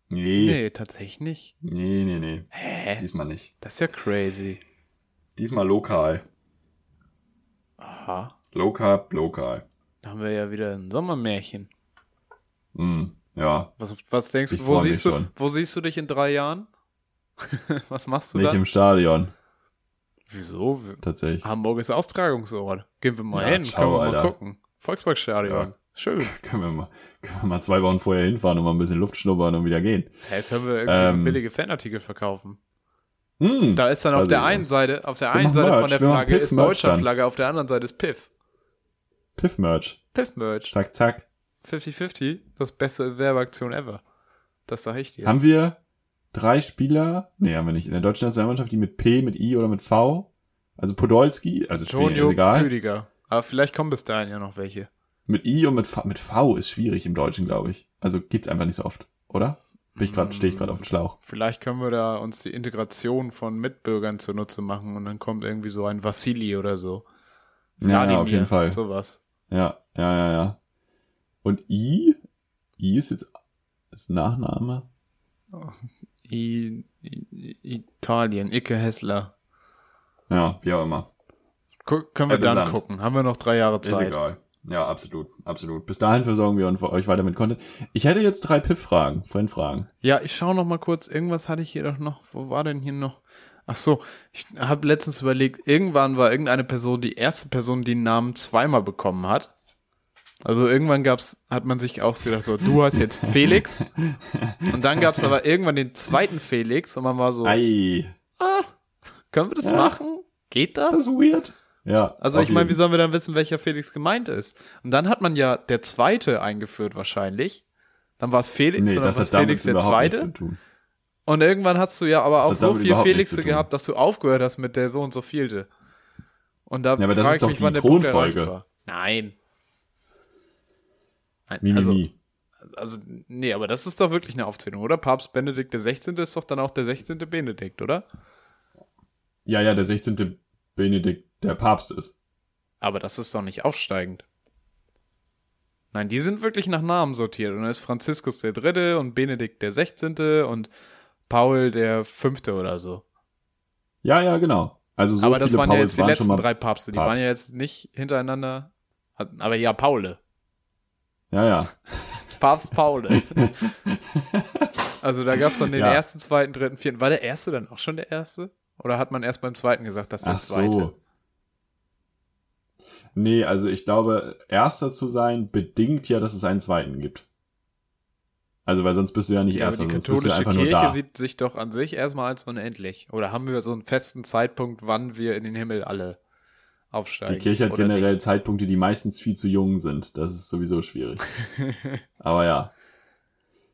Nee, Nee, tatsächlich nicht. nee, nee, nee. Hä? Diesmal nicht. Das ist ja crazy. Diesmal lokal. Aha. Carb, lokal. Da haben wir ja wieder ein Sommermärchen. Hm, ja, Was, was denkst du, wo siehst du, schon. wo siehst du dich in drei Jahren? was machst du nicht dann? im Stadion, Wieso? tatsächlich. Hamburg ist Austragungsort. Gehen wir mal Ja, hin, ciao, können wir mal Alter. gucken. Volksparkstadion. Ja. Schön. Können wir, mal, können wir mal zwei Wochen vorher hinfahren und mal ein bisschen Luft schnuppern und wieder gehen. Hä, können wir irgendwie so Ähm, billige Fanartikel verkaufen? Hm, Da ist dann auf der einen. Seite, auf der Wir einen Seite von Merch, der wir machen Flagge ist deutscher dann. Flagge, auf der anderen Seite ist Piff. Piff-Merch. Piff-Merch. Zack, zack. 50-50, das beste Werbeaktion ever. Das sag ich dir. Haben wir drei Spieler, nee, haben wir nicht, in der deutschen Nationalmannschaft, die mit P, mit I oder mit V, also Podolski, also Antonio egal, Rüdiger. Aber vielleicht kommen bis dahin ja noch welche. mit I und mit V, mit V ist schwierig im Deutschen, glaube ich. Also gibt's einfach nicht so oft, oder? Bin ich gerade, stehe ich gerade auf dem Schlauch. Vielleicht können wir da uns die Integration von Mitbürgern zunutze machen und dann kommt irgendwie so ein Vassili oder so. Ja, ja, auf jeden Fall. Sowas. Ja, ja, ja, ja. Und I? I ist jetzt ist Nachname? I, I, Italien, Icke Hessler. Ja, wie auch immer. Gu können wir dann besandt. gucken. Haben wir noch drei Jahre Ist Zeit. egal. Ja, absolut, absolut. Bis dahin versorgen wir euch weiter mit Content. Ich hätte jetzt drei Piff-Fragen, Friend-Fragen. Ja, ich schaue noch mal kurz. Irgendwas hatte ich hier doch noch. Wo war denn hier noch? Ach so, ich habe letztens überlegt, irgendwann war irgendeine Person die erste Person, die einen Namen zweimal bekommen hat. Also irgendwann gab's, hat man sich ausgedacht, so, du hast jetzt Felix. Und dann gab's aber irgendwann den zweiten Felix und man war so, Ei, können wir das Ja. machen? Geht das? das ist weird. Ja. Also ich meine, wie sollen wir dann wissen, welcher Felix gemeint ist? Und dann hat man ja der zweite eingeführt wahrscheinlich. Dann war es Felix Nee, und dann war es Felix der zweite. Und irgendwann hast du ja aber Das auch so damit viel überhaupt nichts Felixe gehabt, dass du aufgehört hast mit der so und so vielte. Und da Ja, aber das frag ist ich doch mich, die wann der Punkt Thronfolge. Nein. Nein. Also, also, nee, aber das ist doch wirklich eine Aufzählung, oder? Papst Benedikt der 16. ist doch dann auch der 16. Benedikt, oder? ja, ja, der 16. Benedikt der Papst ist. Aber das ist doch nicht aufsteigend. Nein, die sind wirklich nach Namen sortiert. Und dann ist Franziskus der Dritte und Benedikt der 16. und Paul der Fünfte oder so. Ja, ja, genau. Also so aber das waren ja Pauls jetzt die letzten drei Papste. Die Papst. waren ja jetzt nicht hintereinander. Aber ja, Paule. Ja, ja. Papst Paule. also da gab's dann den Ja. ersten, zweiten, dritten, vierten. War der erste dann auch schon der erste? Oder hat man erst beim zweiten gesagt, dass der Ach zweite? so. Nee, also ich glaube, erster zu sein bedingt ja, dass es einen zweiten gibt. Also, weil sonst bist du ja nicht Ja, aber erster, die sonst bist du ja katholische einfach nur Kirche da. sieht sich doch an sich erstmal als unendlich. Oder haben wir so einen festen Zeitpunkt, wann wir in den Himmel alle aufsteigen. Die Kirche hat generell nicht. Zeitpunkte, die meistens viel zu jung sind. Das ist sowieso schwierig. Aber ja.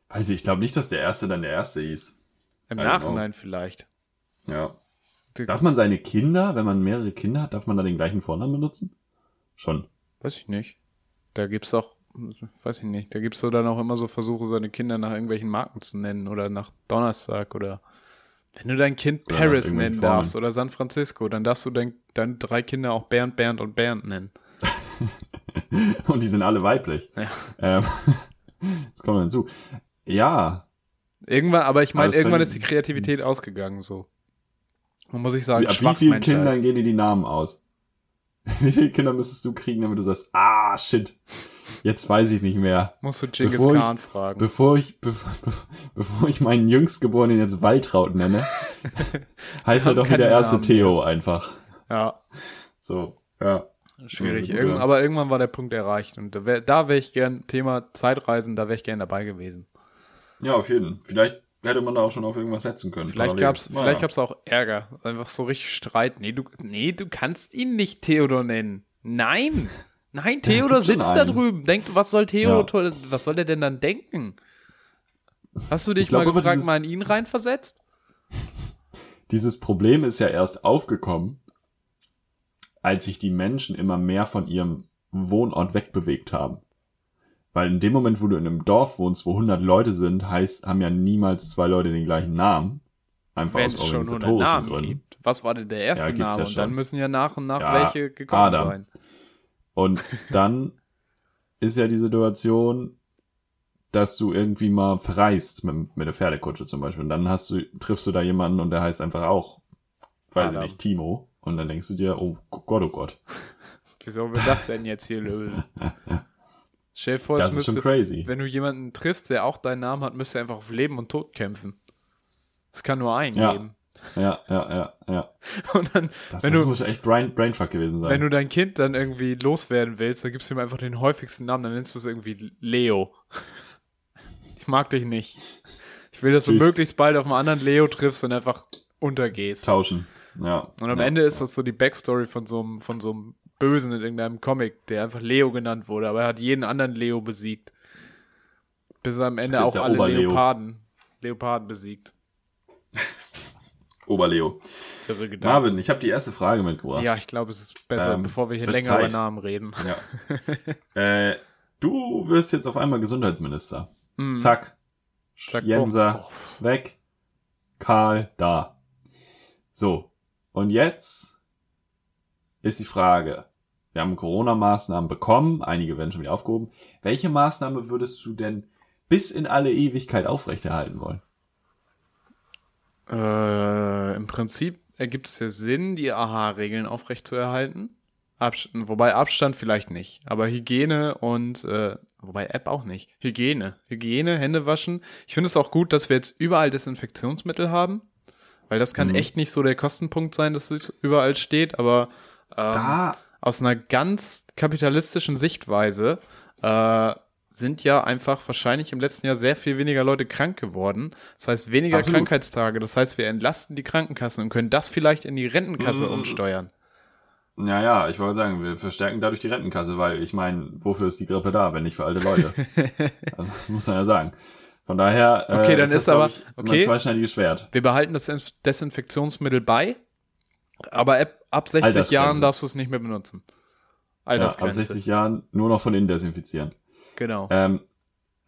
Weiß ich, ich glaube nicht, dass der Erste dann der Erste hieß. Im I. Nachhinein vielleicht. Ja. Darf man seine Kinder, wenn man mehrere Kinder hat, darf man da den gleichen Vornamen benutzen? Schon. Weiß ich nicht. Da gibt's auch, weiß ich nicht, da gibt's so dann auch immer so Versuche, seine Kinder nach irgendwelchen Marken zu nennen oder nach Donnerstag oder wenn du dein Kind Oder Paris nennen Formeln. darfst oder San Francisco, dann darfst du dein, deine drei Kinder auch Bernd, Bernd und Bernd nennen. Und die sind alle weiblich. Ja. Ähm, das kommt hinzu. Ja, Irgendwann, aber ich meine, das irgendwann ist die Kreativität ausgegangen, so. Man muss ich sagen, Wie, ab wie vielen. Kindern gehen dir die Namen aus? Wie viele Kinder müsstest du kriegen, damit du sagst, ah, shit, jetzt weiß ich nicht mehr. Musst du Genghis Bevor ich- Khan fragen. Bevor ich, bevor, bevor ich meinen Jüngstgeborenen jetzt Waltraud nenne, heißt er doch wie der erste Namen Theo einfach. ja, So, ja. schwierig. Ja, so, Irgend, aber irgendwann war der Punkt erreicht. Und da wäre wär ich gern, Thema Zeitreisen, da wäre ich gern dabei gewesen. Ja, auf jeden. Vielleicht hätte man da auch schon auf irgendwas setzen können. Vielleicht gab's, Naja. vielleicht gab's auch Ärger. Einfach so richtig Streit. Nee, du, nee, du kannst ihn nicht Theodor nennen. Nein! Nein, Theodor schon sitzt da drüben. Denkt, was soll Theodor, was soll der denn dann denken? Hast du dich Ich glaub mal gefragt, dieses- mal in ihn reinversetzt? Dieses Problem ist ja erst aufgekommen, als sich die Menschen immer mehr von ihrem Wohnort wegbewegt haben. Weil in dem Moment, wo du in einem Dorf wohnst, wo 100 Leute sind, heißt, haben ja niemals zwei Leute den gleichen Namen. Einfach Wenn aus es schon 100 organisatorischen Namen Gründen. gibt. Was war denn der erste Ja, Name? ja und dann müssen ja nach und nach Ja, welche gekommen Adam. sein. Und dann ist ja die Situation, dass du irgendwie mal verreist mit, mit der Pferdekutsche zum Beispiel. Und dann hast du, triffst du da jemanden und der heißt einfach auch, weiß Adam. ich nicht, Timo. Und dann denkst du dir, oh Gott, oh Gott. Wie sollen wir das denn jetzt hier lösen? Stell vor, Das müsste, crazy. wenn du jemanden triffst, der auch deinen Namen hat, müsste er einfach auf Leben und Tod kämpfen. Es kann nur einen Ja. geben. Ja, ja, ja, ja. Und dann, Das, wenn, das du, muss echt Brain, Brainfuck gewesen sein. wenn du dein Kind dann irgendwie loswerden willst, dann gibst du ihm einfach den häufigsten Namen, dann nennst du es irgendwie Leo. Ich mag dich nicht. Ich will, dass du Tschüss. möglichst bald auf einen anderen Leo triffst und einfach untergehst. Tauschen. Ja. Und am ja. Ende ist das so die Backstory von so einem, von so einem Bösen in irgendeinem Comic, der einfach Leo genannt wurde, aber er hat jeden anderen Leo besiegt. Bis er am Ende auch alle Oberleo. Leoparden, Leoparden besiegt. Oberleo. Marvin, ich habe die erste Frage mitgebracht. Ja, ich glaube, es ist besser, Ähm, bevor wir hier länger über Zeit. Namen reden. Ja. äh, du wirst jetzt auf einmal Gesundheitsminister. Mm. Zack. Zack, Jenser bumm. weg. Karl da. So. Und jetzt ist die Frage. Wir haben Corona-Maßnahmen bekommen. Einige werden schon wieder aufgehoben. Welche Maßnahme würdest du denn bis in alle Ewigkeit aufrechterhalten wollen? Äh, Im Prinzip ergibt es ja Sinn, die AHA-Regeln aufrechtzuerhalten. Abstand, wobei Abstand vielleicht nicht, aber Hygiene und äh, wobei App auch nicht. Hygiene, Hygiene, Hände waschen. Ich finde es auch gut, dass wir jetzt überall Desinfektionsmittel haben, weil das kann Mhm. echt nicht so der Kostenpunkt sein, dass es überall steht. Aber ähm, Da aus einer ganz kapitalistischen Sichtweise äh, sind ja einfach wahrscheinlich im letzten Jahr sehr viel weniger Leute krank geworden. Das heißt, weniger Absolut. Krankheitstage. Das heißt, wir entlasten die Krankenkassen und können das vielleicht in die Rentenkasse Mm. umsteuern. Ja, ja, ich wollte sagen, wir verstärken dadurch die Rentenkasse, weil ich meine, wofür ist die Grippe da, wenn nicht für alte Leute? also, das muss man ja sagen. Von daher, äh, Okay, dann ist, ist das, glaub aber- ich, okay. ein zweischneidiges Schwert. Wir behalten das Inf- Desinfektionsmittel bei, aber ab, ab 60 Altersgrenze. Jahren darfst du es nicht mehr benutzen. Ja, ab Altersgrenze. 60 Jahren nur noch von innen desinfizieren. Genau. Ähm,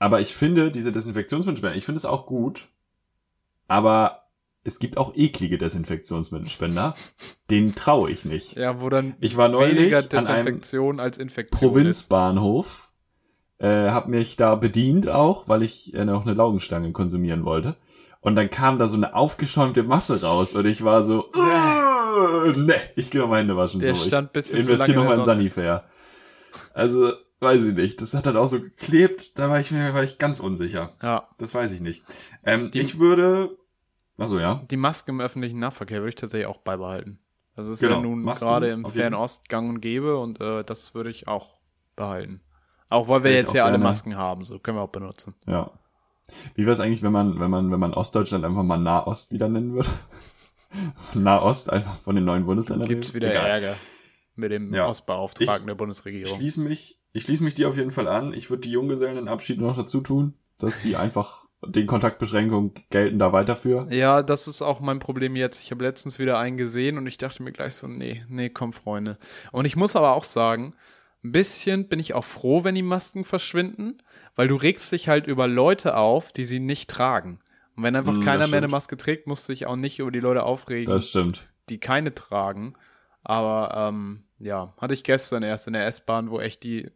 aber ich finde diese Desinfektionsmittelspender, ich finde es auch gut, aber es gibt auch eklige Desinfektionsmittelspender, denen traue ich nicht. Ja, wo dann Ich war neulich weniger an einem Desinfektion als Infektion ist. Provinzbahnhof, äh, habe mich da bedient auch, weil ich äh, noch eine Laugenstange konsumieren wollte. Und dann kam da so eine aufgeschäumte Masse raus und ich war so, äh, ne, ich gehe noch mal Hände waschen. Der so. stand ich bisschen zu investiere lange noch in mal in. Sanifair. Also, weiß ich nicht. Das hat dann auch so geklebt, da war ich mir war ich ganz unsicher. Ja. Das weiß ich nicht. Ähm, Die- ich würde, also ja, Die Maske im öffentlichen Nahverkehr würde ich tatsächlich auch beibehalten. Also es ist Genau, ja nun Masken gerade im Fernost gang und gäbe und äh, das würde ich auch behalten. Auch weil wir jetzt ja alle. Masken haben, so können wir auch benutzen. ja. Wie wäre es eigentlich, wenn man, wenn man, wenn man Ostdeutschland einfach mal Nahost wieder nennen würde? Nahost einfach von den neuen Bundesländern. Gibt's redet? wieder. Ärger. mit dem Ja. Ostbeauftragten Ich- der Bundesregierung. schließe mich, ich schließe mich dir auf jeden Fall an. Ich würde die Junggesellenabschied noch dazu tun, dass die einfach den Kontaktbeschränkungen gelten da weiterführen. Ja, das ist auch mein Problem jetzt. Ich habe letztens wieder einen gesehen und ich dachte mir gleich so, nee, nee, komm, Freunde. Und ich muss aber auch sagen, ein bisschen bin ich auch froh, wenn die Masken verschwinden, weil du regst dich halt über Leute auf, die sie nicht tragen. Und wenn einfach Mm, keiner mehr eine. Maske trägt, musst du dich auch nicht über die Leute aufregen, Das stimmt. die keine tragen. Aber ähm, ja, hatte ich gestern erst in der S-Bahn, wo echt die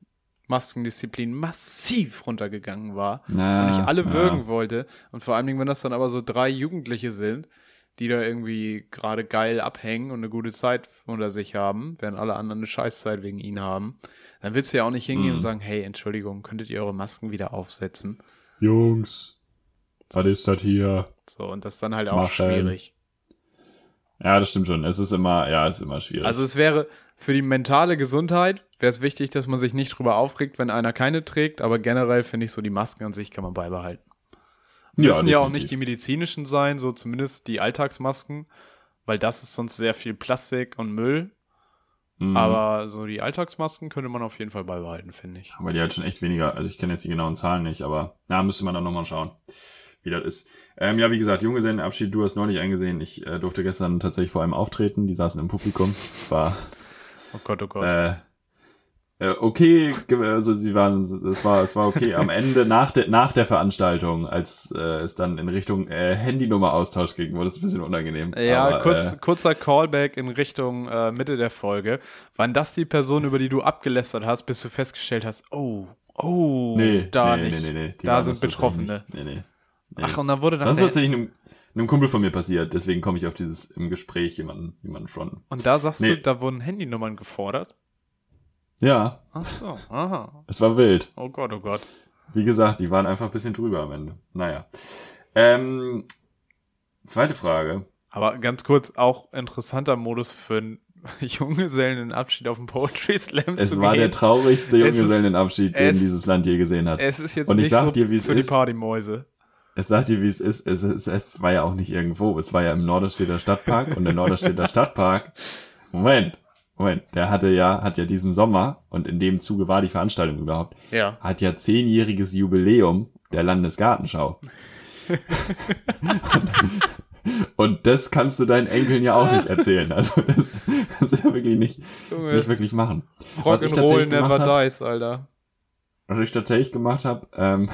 Maskendisziplin massiv runtergegangen war Na, und ich alle ja. würgen wollte. Und vor allen Dingen, wenn das dann aber so drei Jugendliche sind, die da irgendwie gerade geil abhängen und eine gute Zeit unter sich haben, während alle anderen eine Scheißzeit wegen ihnen haben, dann willst du ja auch nicht hingehen Mhm. und sagen, hey, Entschuldigung, könntet ihr eure Masken wieder aufsetzen? Jungs, was ist das hier? So, und das ist dann halt auch Machen. schwierig. Ja, das stimmt schon. Es ist immer, ja, es ist immer schwierig. Also es wäre für die mentale Gesundheit wäre es wichtig, dass man sich nicht drüber aufregt, wenn einer keine trägt, aber generell finde ich so die Masken an sich kann man beibehalten. Müssen ja, auch nicht die medizinischen sein, so zumindest die Alltagsmasken, weil das ist sonst sehr viel Plastik und Müll. Mhm. Aber so die Alltagsmasken könnte man auf jeden Fall beibehalten, finde ich. Weil die halt schon echt weniger, also ich kenne jetzt die genauen Zahlen nicht, aber ja, müsste man dann nochmal schauen, wie das ist. Ähm, ja, wie gesagt, Junggesellenabschied, du hast neulich eingesehen. Ich äh, durfte gestern tatsächlich vor einem auftreten, die saßen im Publikum. Das war Oh Gott, oh Gott. äh, äh, okay, also sie waren, es war, es war okay. Am Ende nach der nach der Veranstaltung, als äh, es dann in Richtung äh, Handynummer-Austausch ging, wurde es ein bisschen unangenehm. ja, Aber, kurz, Äh, kurzer Callback in Richtung äh, Mitte der Folge. Waren das die Personen, über die du abgelästert hast, bis du festgestellt hast, oh, oh, nee, da nee, nicht. Nee, nee, nee, da sind Betroffene. nicht. Nee, nee. Ach, und dann wurde dann Das ist der- tatsächlich einem, einem Kumpel von mir passiert, deswegen komme ich auf dieses im Gespräch jemanden, jemanden fronten. Und da sagst Nee. du, da wurden Handynummern gefordert? Ja, Ach so, aha. es war wild. Oh Gott, oh Gott. Wie gesagt, die waren einfach ein bisschen drüber am Ende. Naja. Ähm, zweite Frage. Aber ganz kurz, auch interessanter Modus für einen Junggesellenabschied auf dem Poetry Slam Es zu war der gehen. traurigste Es ist- Junggesellenabschied, den es- dieses Land je gesehen hat. Es ist jetzt Und ich nicht sag so dir, wie es für ist. die Partymäuse. Es sagt dir, wie es ist. Es, es, es war ja auch nicht irgendwo. Es war ja im Norderstedter Stadtpark und der Norderstedter Stadtpark. Moment, Moment. Der hatte ja, hat ja diesen Sommer und in dem Zuge war die Veranstaltung überhaupt, Ja. hat ja zehnjähriges Jubiläum der Landesgartenschau. und das kannst du deinen Enkeln ja auch nicht erzählen. Also das kannst du ja wirklich nicht, Junge, nicht wirklich machen. Rock'n'Roll never hab- dies, Alter. Was ich tatsächlich gemacht habe, ähm,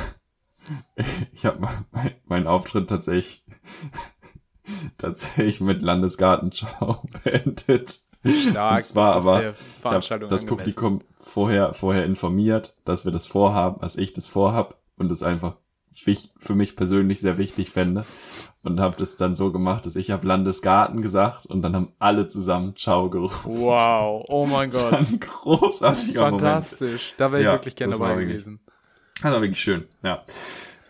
ich habe mein, meinen Auftritt tatsächlich tatsächlich mit Landesgartenschau beendet. Stark. Und zwar das aber, Ich habe Veranstaltung das angemessen. Publikum vorher vorher informiert, dass wir das vorhaben, dass ich das vorhab und das einfach für mich persönlich sehr wichtig fände und habe das dann so gemacht, dass ich habe Landesgarten gesagt und dann haben alle zusammen Ciao gerufen. Wow, oh mein Das war Gott. ein großartiger Moment. Fantastisch. Da wäre ich Ja, wirklich gerne dabei gewesen. Das war wirklich schön, ja.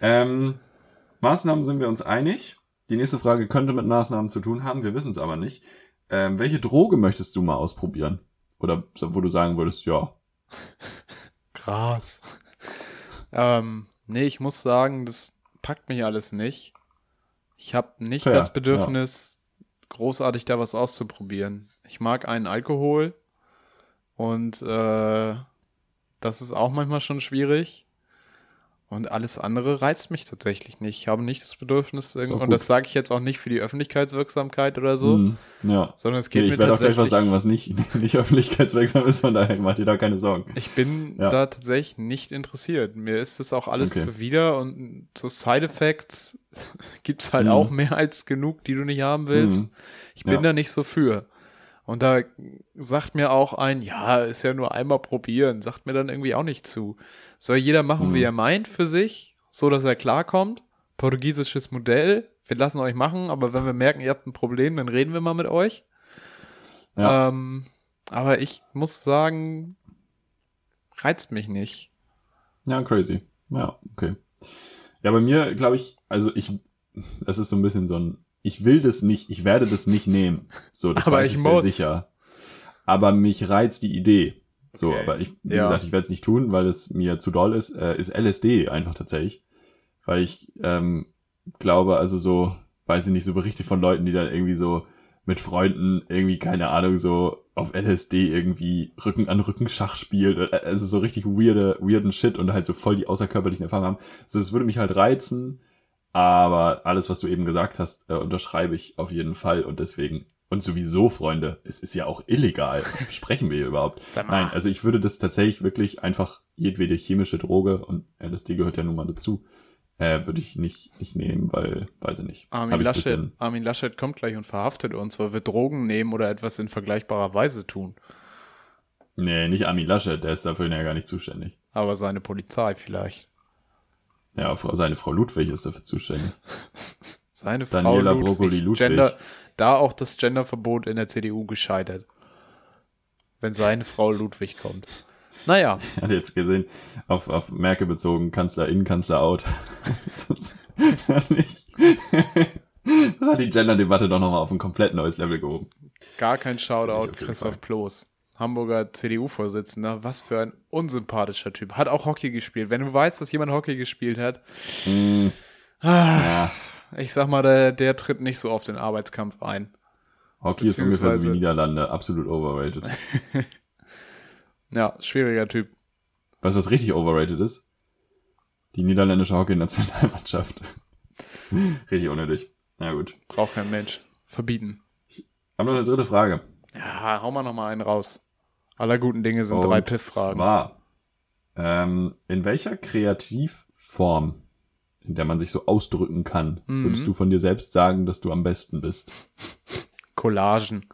Ähm, Maßnahmen sind wir uns einig. Die nächste Frage könnte mit Maßnahmen zu tun haben, wir wissen es aber nicht. Ähm, welche Droge möchtest du mal ausprobieren? Oder wo du sagen würdest, ja. Krass. ähm, nee, ich muss sagen, das packt mich alles nicht. Ich habe nicht Fair, das Bedürfnis, großartig da was auszuprobieren. Ich mag einen Alkohol und äh, das ist auch manchmal schon schwierig. Und alles andere reizt mich tatsächlich nicht. Ich habe nicht das Bedürfnis, und das sage ich jetzt auch nicht für die Öffentlichkeitswirksamkeit oder so, Hm, ja. sondern es geht mir ich werde auch gleich was sagen, was nicht, nicht öffentlichkeitswirksam ist, von daher macht ihr da keine Sorgen. Ich bin Ja. da tatsächlich nicht interessiert. Mir ist das auch alles Okay. zuwider und so Side-Effects gibt's halt Mhm. auch mehr als genug, die du nicht haben willst. Mhm. Ich bin Ja. da nicht so für. Und da sagt mir auch ein, ja, ist ja nur einmal probieren, sagt mir dann irgendwie auch nicht zu. Soll jeder machen, Mhm. wie er meint für sich, so dass er klarkommt. Portugiesisches Modell, wir lassen euch machen, aber wenn wir merken, ihr habt ein Problem, dann reden wir mal mit euch. Ja. Ähm, aber ich muss sagen, reizt mich nicht. Ja, crazy. Ja, okay. Ja, bei mir, glaube ich, also ich, es ist so ein bisschen so ein, ich will das nicht, ich werde das nicht nehmen. So, das Aber weiß ich ich muss. sehr sicher. Aber mich reizt die Idee. So, Okay. aber ich, wie Ja. gesagt, ich werde es nicht tun, weil es mir zu doll ist, äh, ist LSD einfach tatsächlich. Weil ich ähm, glaube, also so, weiß ich nicht, so Berichte von Leuten, die dann irgendwie so mit Freunden irgendwie, keine Ahnung, so auf LSD irgendwie Rücken an Rücken Schach spielt, also so richtig weirde, weirden Shit und halt so voll die außerkörperlichen Erfahrungen haben. So, es würde mich halt reizen, aber alles, was du eben gesagt hast, äh, unterschreibe ich auf jeden Fall und deswegen und sowieso, Freunde, es ist ja auch illegal. Was besprechen wir hier überhaupt? Nein, also ich würde das tatsächlich wirklich einfach jedwede chemische Droge und LSD gehört ja nun mal dazu, äh, würde ich nicht, nicht nehmen, weil, weiß ich nicht. Armin Laschet, Armin Laschet kommt gleich und verhaftet uns, weil wir Drogen nehmen oder etwas in vergleichbarer Weise tun. Nee, nicht Armin Laschet, der ist dafür ja gar nicht zuständig. Aber seine Polizei vielleicht. Ja, seine Frau Ludwig ist dafür zuständig. seine Frau Daniela Ludwig. Brokkoli Ludwig. Gender, da auch das Genderverbot in der CDU gescheitert. Wenn seine Frau Ludwig kommt. Naja. Ich hatte jetzt gesehen, auf, auf Merkel bezogen, Kanzler in, Kanzler out. das hat die Gender-Debatte doch nochmal auf ein komplett neues Level gehoben. Gar kein Shoutout, Christoph Ploß. Hamburger CDU-Vorsitzender, was für ein unsympathischer Typ. Hat auch Hockey gespielt. Wenn du weißt, dass jemand Hockey gespielt hat, mm. ah, ja. ich sag mal, der, der tritt nicht so oft in den Arbeitskampf ein. Hockey ist ungefähr so wie Niederlande, absolut overrated. Ja, schwieriger Typ. Weißt du, was richtig overrated ist? Die niederländische Hockey-Nationalmannschaft. richtig unnötig. Na gut. Braucht kein Mensch. Verbieten. Ich habe noch eine dritte Frage. Ja, hau mal noch mal einen raus. Aller guten Dinge sind Und drei Piff-Fragen. Zwar, ähm, in welcher Kreativform, in der man sich so ausdrücken kann, mhm. würdest du von dir selbst sagen, dass du am besten bist? Collagen.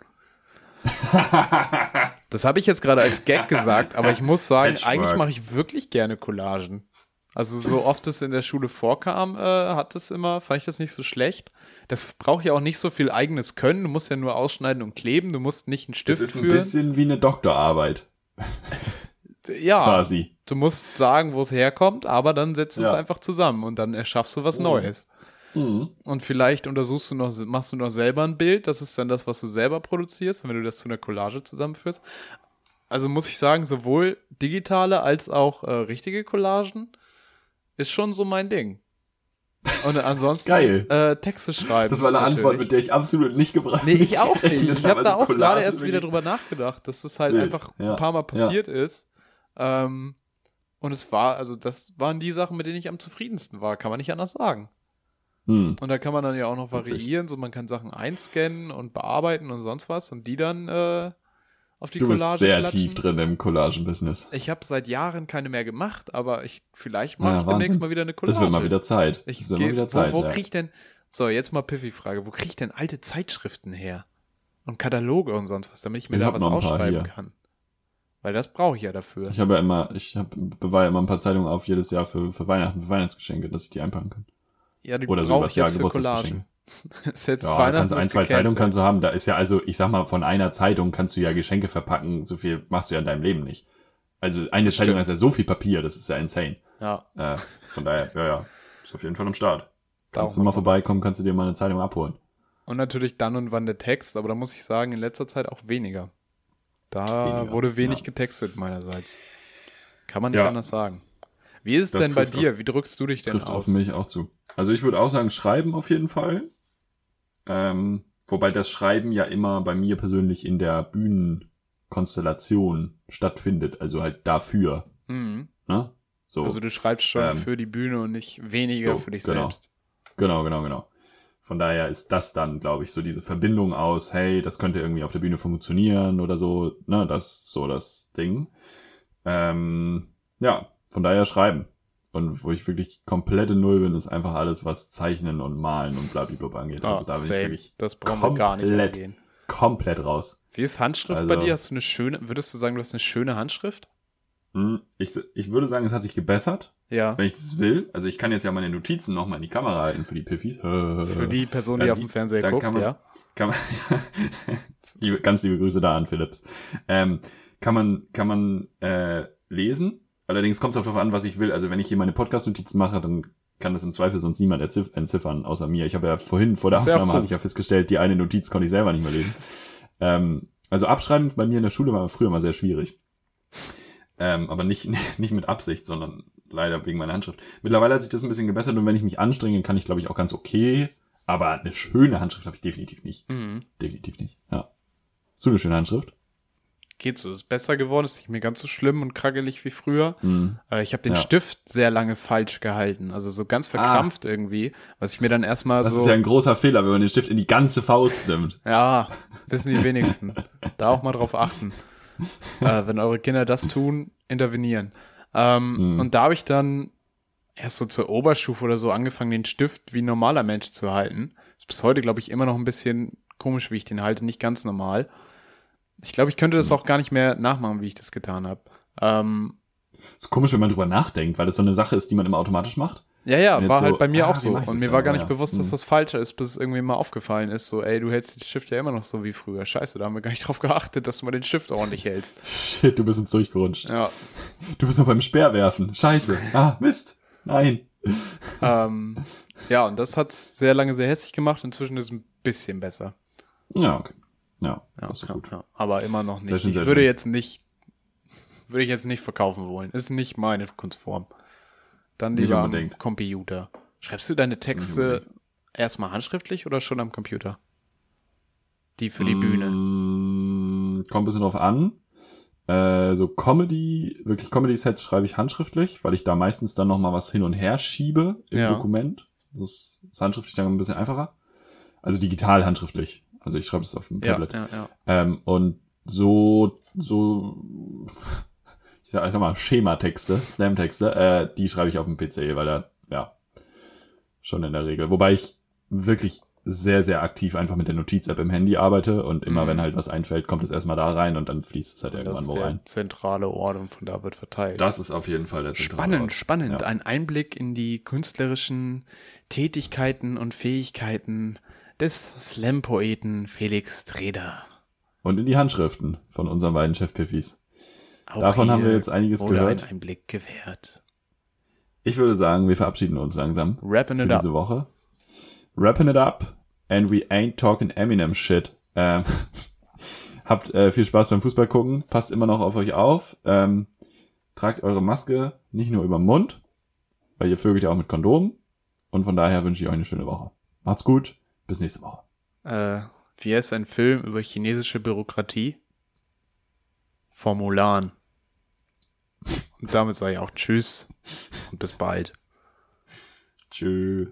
das habe ich jetzt gerade als Gag gesagt, aber ich muss sagen, eigentlich mache ich wirklich gerne Collagen. Also so oft es in der Schule vorkam, äh, hat es immer, fand ich das nicht so schlecht. Das braucht ja auch nicht so viel eigenes Können. Du musst ja nur ausschneiden und kleben. Du musst nicht einen Stift führen. Das ist führen. ein bisschen wie eine Doktorarbeit. ja. Quasi. Du musst sagen, wo es herkommt, aber dann setzt du ja. es einfach zusammen und dann erschaffst du was oh. Neues. Mhm. Und vielleicht untersuchst du noch, machst du noch selber ein Bild. Das ist dann das, was du selber produzierst, wenn du das zu einer Collage zusammenführst. Also muss ich sagen, sowohl digitale als auch äh, richtige Collagen ist schon so mein Ding. Und ansonsten Geil. Äh, Texte schreiben. Das war eine natürlich. Antwort, mit der ich absolut nicht gebracht habe. Nee, ich auch nicht. Ich habe da also auch gerade erst wieder drüber nachgedacht, dass das halt Wild. einfach ja. ein paar Mal passiert ja. ist. Ähm, und es war, also das waren die Sachen, mit denen ich am zufriedensten war, kann man nicht anders sagen. Hm. Und da kann man dann ja auch noch variieren, so man kann Sachen einscannen und bearbeiten und sonst was und die dann äh, auf die du Collage Du bist sehr klatschen. tief drin im Collagen-Business. Ich habe seit Jahren keine mehr gemacht, aber ich vielleicht mache ja, ich demnächst mal wieder eine Collage. Das wird mal wieder Zeit. Ich das wird mal wieder Zeit. Wo, wo ja. krieg ich denn, so jetzt mal Piffy-Frage, wo krieg ich denn alte Zeitschriften her? Und Kataloge und sonst was, damit ich mir ich da was ausschreiben kann. Weil das brauche ich ja dafür. Ich habe ja immer, ich hab, bewahre immer ein paar Zeitungen auf jedes Jahr für, für Weihnachten, für Weihnachtsgeschenke, dass ich die einpacken kann. Ja, die Oder so was Jahr Geburtstagsgeschenke. jetzt ja, kannst, ein, zwei Zeitungen kannst du haben. Da ist ja also, ich sag mal, von einer Zeitung kannst du ja Geschenke verpacken. So viel machst du ja in deinem Leben nicht. Also eine das Zeitung stimmt. hat ja so viel Papier, das ist ja insane. Ja. Äh, von daher, ja, ja, ist auf jeden Fall am Start. Kannst Darum du mal vorbeikommen, kannst du dir mal eine Zeitung abholen. Und natürlich dann und wann der Text, aber da muss ich sagen, in letzter Zeit auch weniger. Da weniger, wurde wenig ja. getextet meinerseits. Kann man nicht ja. anders sagen. Wie ist es das denn bei dir? Auf, Wie drückst du dich denn trifft aus? Trifft auf mich auch zu. Also ich würde auch sagen, schreiben auf jeden Fall. Ähm, wobei das Schreiben ja immer bei mir persönlich in der Bühnenkonstellation stattfindet. Also halt dafür. Mhm. Ne? So. Also du schreibst schon ähm, für die Bühne und nicht weniger so, für dich genau. selbst. Genau, genau, genau. Von daher ist das dann, glaube ich, so diese Verbindung aus, hey, das könnte irgendwie auf der Bühne funktionieren oder so, ne, das ist so das Ding. Ähm, ja, von daher schreiben. Und wo ich wirklich komplette Null bin, ist einfach alles, was Zeichnen und Malen und blablabla angeht. Also da bin same. ich wirklich das brauchen wir gar nicht angehen. komplett raus. Wie ist Handschrift also, bei dir? Hast du eine schöne, würdest du sagen, du hast eine schöne Handschrift? Hm, ich, ich würde sagen, es hat sich gebessert. Ja. Wenn ich das will. Also ich kann jetzt ja meine Notizen nochmal in die Kamera halten für die Piffis. Für die Person, die auf dem Fernseher guckt, kann man, ja. Kann man, ganz liebe Grüße da an Philips. Ähm, kann man, kann man äh, lesen Allerdings kommt es darauf an, was ich will. Also wenn ich hier meine Podcast-Notizen mache, dann kann das im Zweifel sonst niemand entziffern, außer mir. Ich habe ja vorhin vor der Aufnahme habe ich ja festgestellt, die eine Notiz konnte ich selber nicht mehr lesen. ähm, also abschreiben bei mir in der Schule war früher mal sehr schwierig. Ähm, aber nicht, nicht mit Absicht, sondern leider wegen meiner Handschrift. Mittlerweile hat sich das ein bisschen gebessert und wenn ich mich anstrenge, kann ich, glaube ich, auch ganz okay. Aber eine schöne Handschrift habe ich definitiv nicht. Mhm. Definitiv nicht. Ja. Hast du eine schöne Handschrift? Geht so, ist besser geworden, ist nicht mehr ganz so schlimm und krackelig wie früher. Mhm. Äh, ich habe den Ja. Stift sehr lange falsch gehalten, also so ganz verkrampft irgendwie, was ich mir dann erstmal Das so ist ja ein großer Fehler, wenn man den Stift in die ganze Faust nimmt. Ja, wissen die wenigsten. da auch mal drauf achten. Äh, wenn eure Kinder das tun, intervenieren. Ähm, Und da habe ich dann erst so zur Oberstufe oder so angefangen, den Stift wie ein normaler Mensch zu halten. Ist bis heute, glaube ich, immer noch ein bisschen komisch, wie ich den halte, nicht ganz normal. Ich glaube, ich könnte das auch gar nicht mehr nachmachen, wie ich das getan habe. Ähm, Ist komisch, wenn man drüber nachdenkt, weil das so eine Sache ist, die man immer automatisch macht. ja, ja, war so, halt bei mir ah, auch so. Und mir war gar nicht Ja. bewusst, dass Hm. das falscher ist, bis es irgendwie mal aufgefallen ist. So, ey, du hältst den Stift ja immer noch so wie früher. Scheiße, da haben wir gar nicht drauf geachtet, dass du mal den Stift ordentlich hältst. Shit, du bist uns durchgerutscht. Ja. Du bist noch beim Speer werfen. Scheiße. Ah, Mist. Nein. ähm, ja, und das hat sehr lange sehr hässlich gemacht. Inzwischen ist es ein bisschen besser. Ja, okay. Ja, Ja, das ist ja, gut. ja. Aber immer noch Sehr nicht. schön, ich sehr würde schön. jetzt nicht, würde ich jetzt nicht verkaufen wollen. Ist nicht meine Kunstform. Dann lieber am unbedingt. Computer. Schreibst du deine Texte erstmal handschriftlich oder schon am Computer? Die für die Bühne. Mm, Kommt ein bisschen drauf an. Äh, so Comedy, wirklich Comedy-Sets schreibe ich handschriftlich, weil ich da meistens dann nochmal was hin und her schiebe im Ja. Dokument. Das ist handschriftlich dann ein bisschen einfacher. Also digital handschriftlich. Also ich schreibe es auf dem Ja, Tablet. ja, ja. Ähm, und so, so, ich sag, ich sag mal, Schematexte, Slam-Texte, äh, die schreibe ich auf dem PC, weil da, ja, schon in der Regel. Wobei ich wirklich sehr, sehr aktiv einfach mit der Notiz-App im Handy arbeite und immer Mhm. wenn halt was einfällt, kommt es erstmal da rein und dann fließt es halt Das irgendwann ist wo der rein. zentrale Ort und von da wird verteilt. Das ist auf jeden Fall der zentrale Spannend, Ort. spannend. Ja. Ein Einblick in die künstlerischen Tätigkeiten und Fähigkeiten des Slam-Poeten Felix Treder. Und in die Handschriften von unseren beiden Chefpiffis. Davon haben wir jetzt einiges wurde gehört. ein Einblick gewährt. Ich würde sagen, wir verabschieden uns langsam. Wrapping für it up. diese Woche. Wrapping it up and we ain't talking Eminem shit. Ähm, habt äh, viel Spaß beim Fußball gucken. Passt immer noch auf euch auf. Ähm, tragt eure Maske nicht nur über den Mund, weil ihr vögelt ja auch mit Kondom. Und von daher wünsche ich euch eine schöne Woche. Macht's gut. Bis nächste Woche. Äh, wie heißt ein Film über chinesische Bürokratie? Formulan. Und damit sage ich auch Tschüss und bis bald. Tschüss.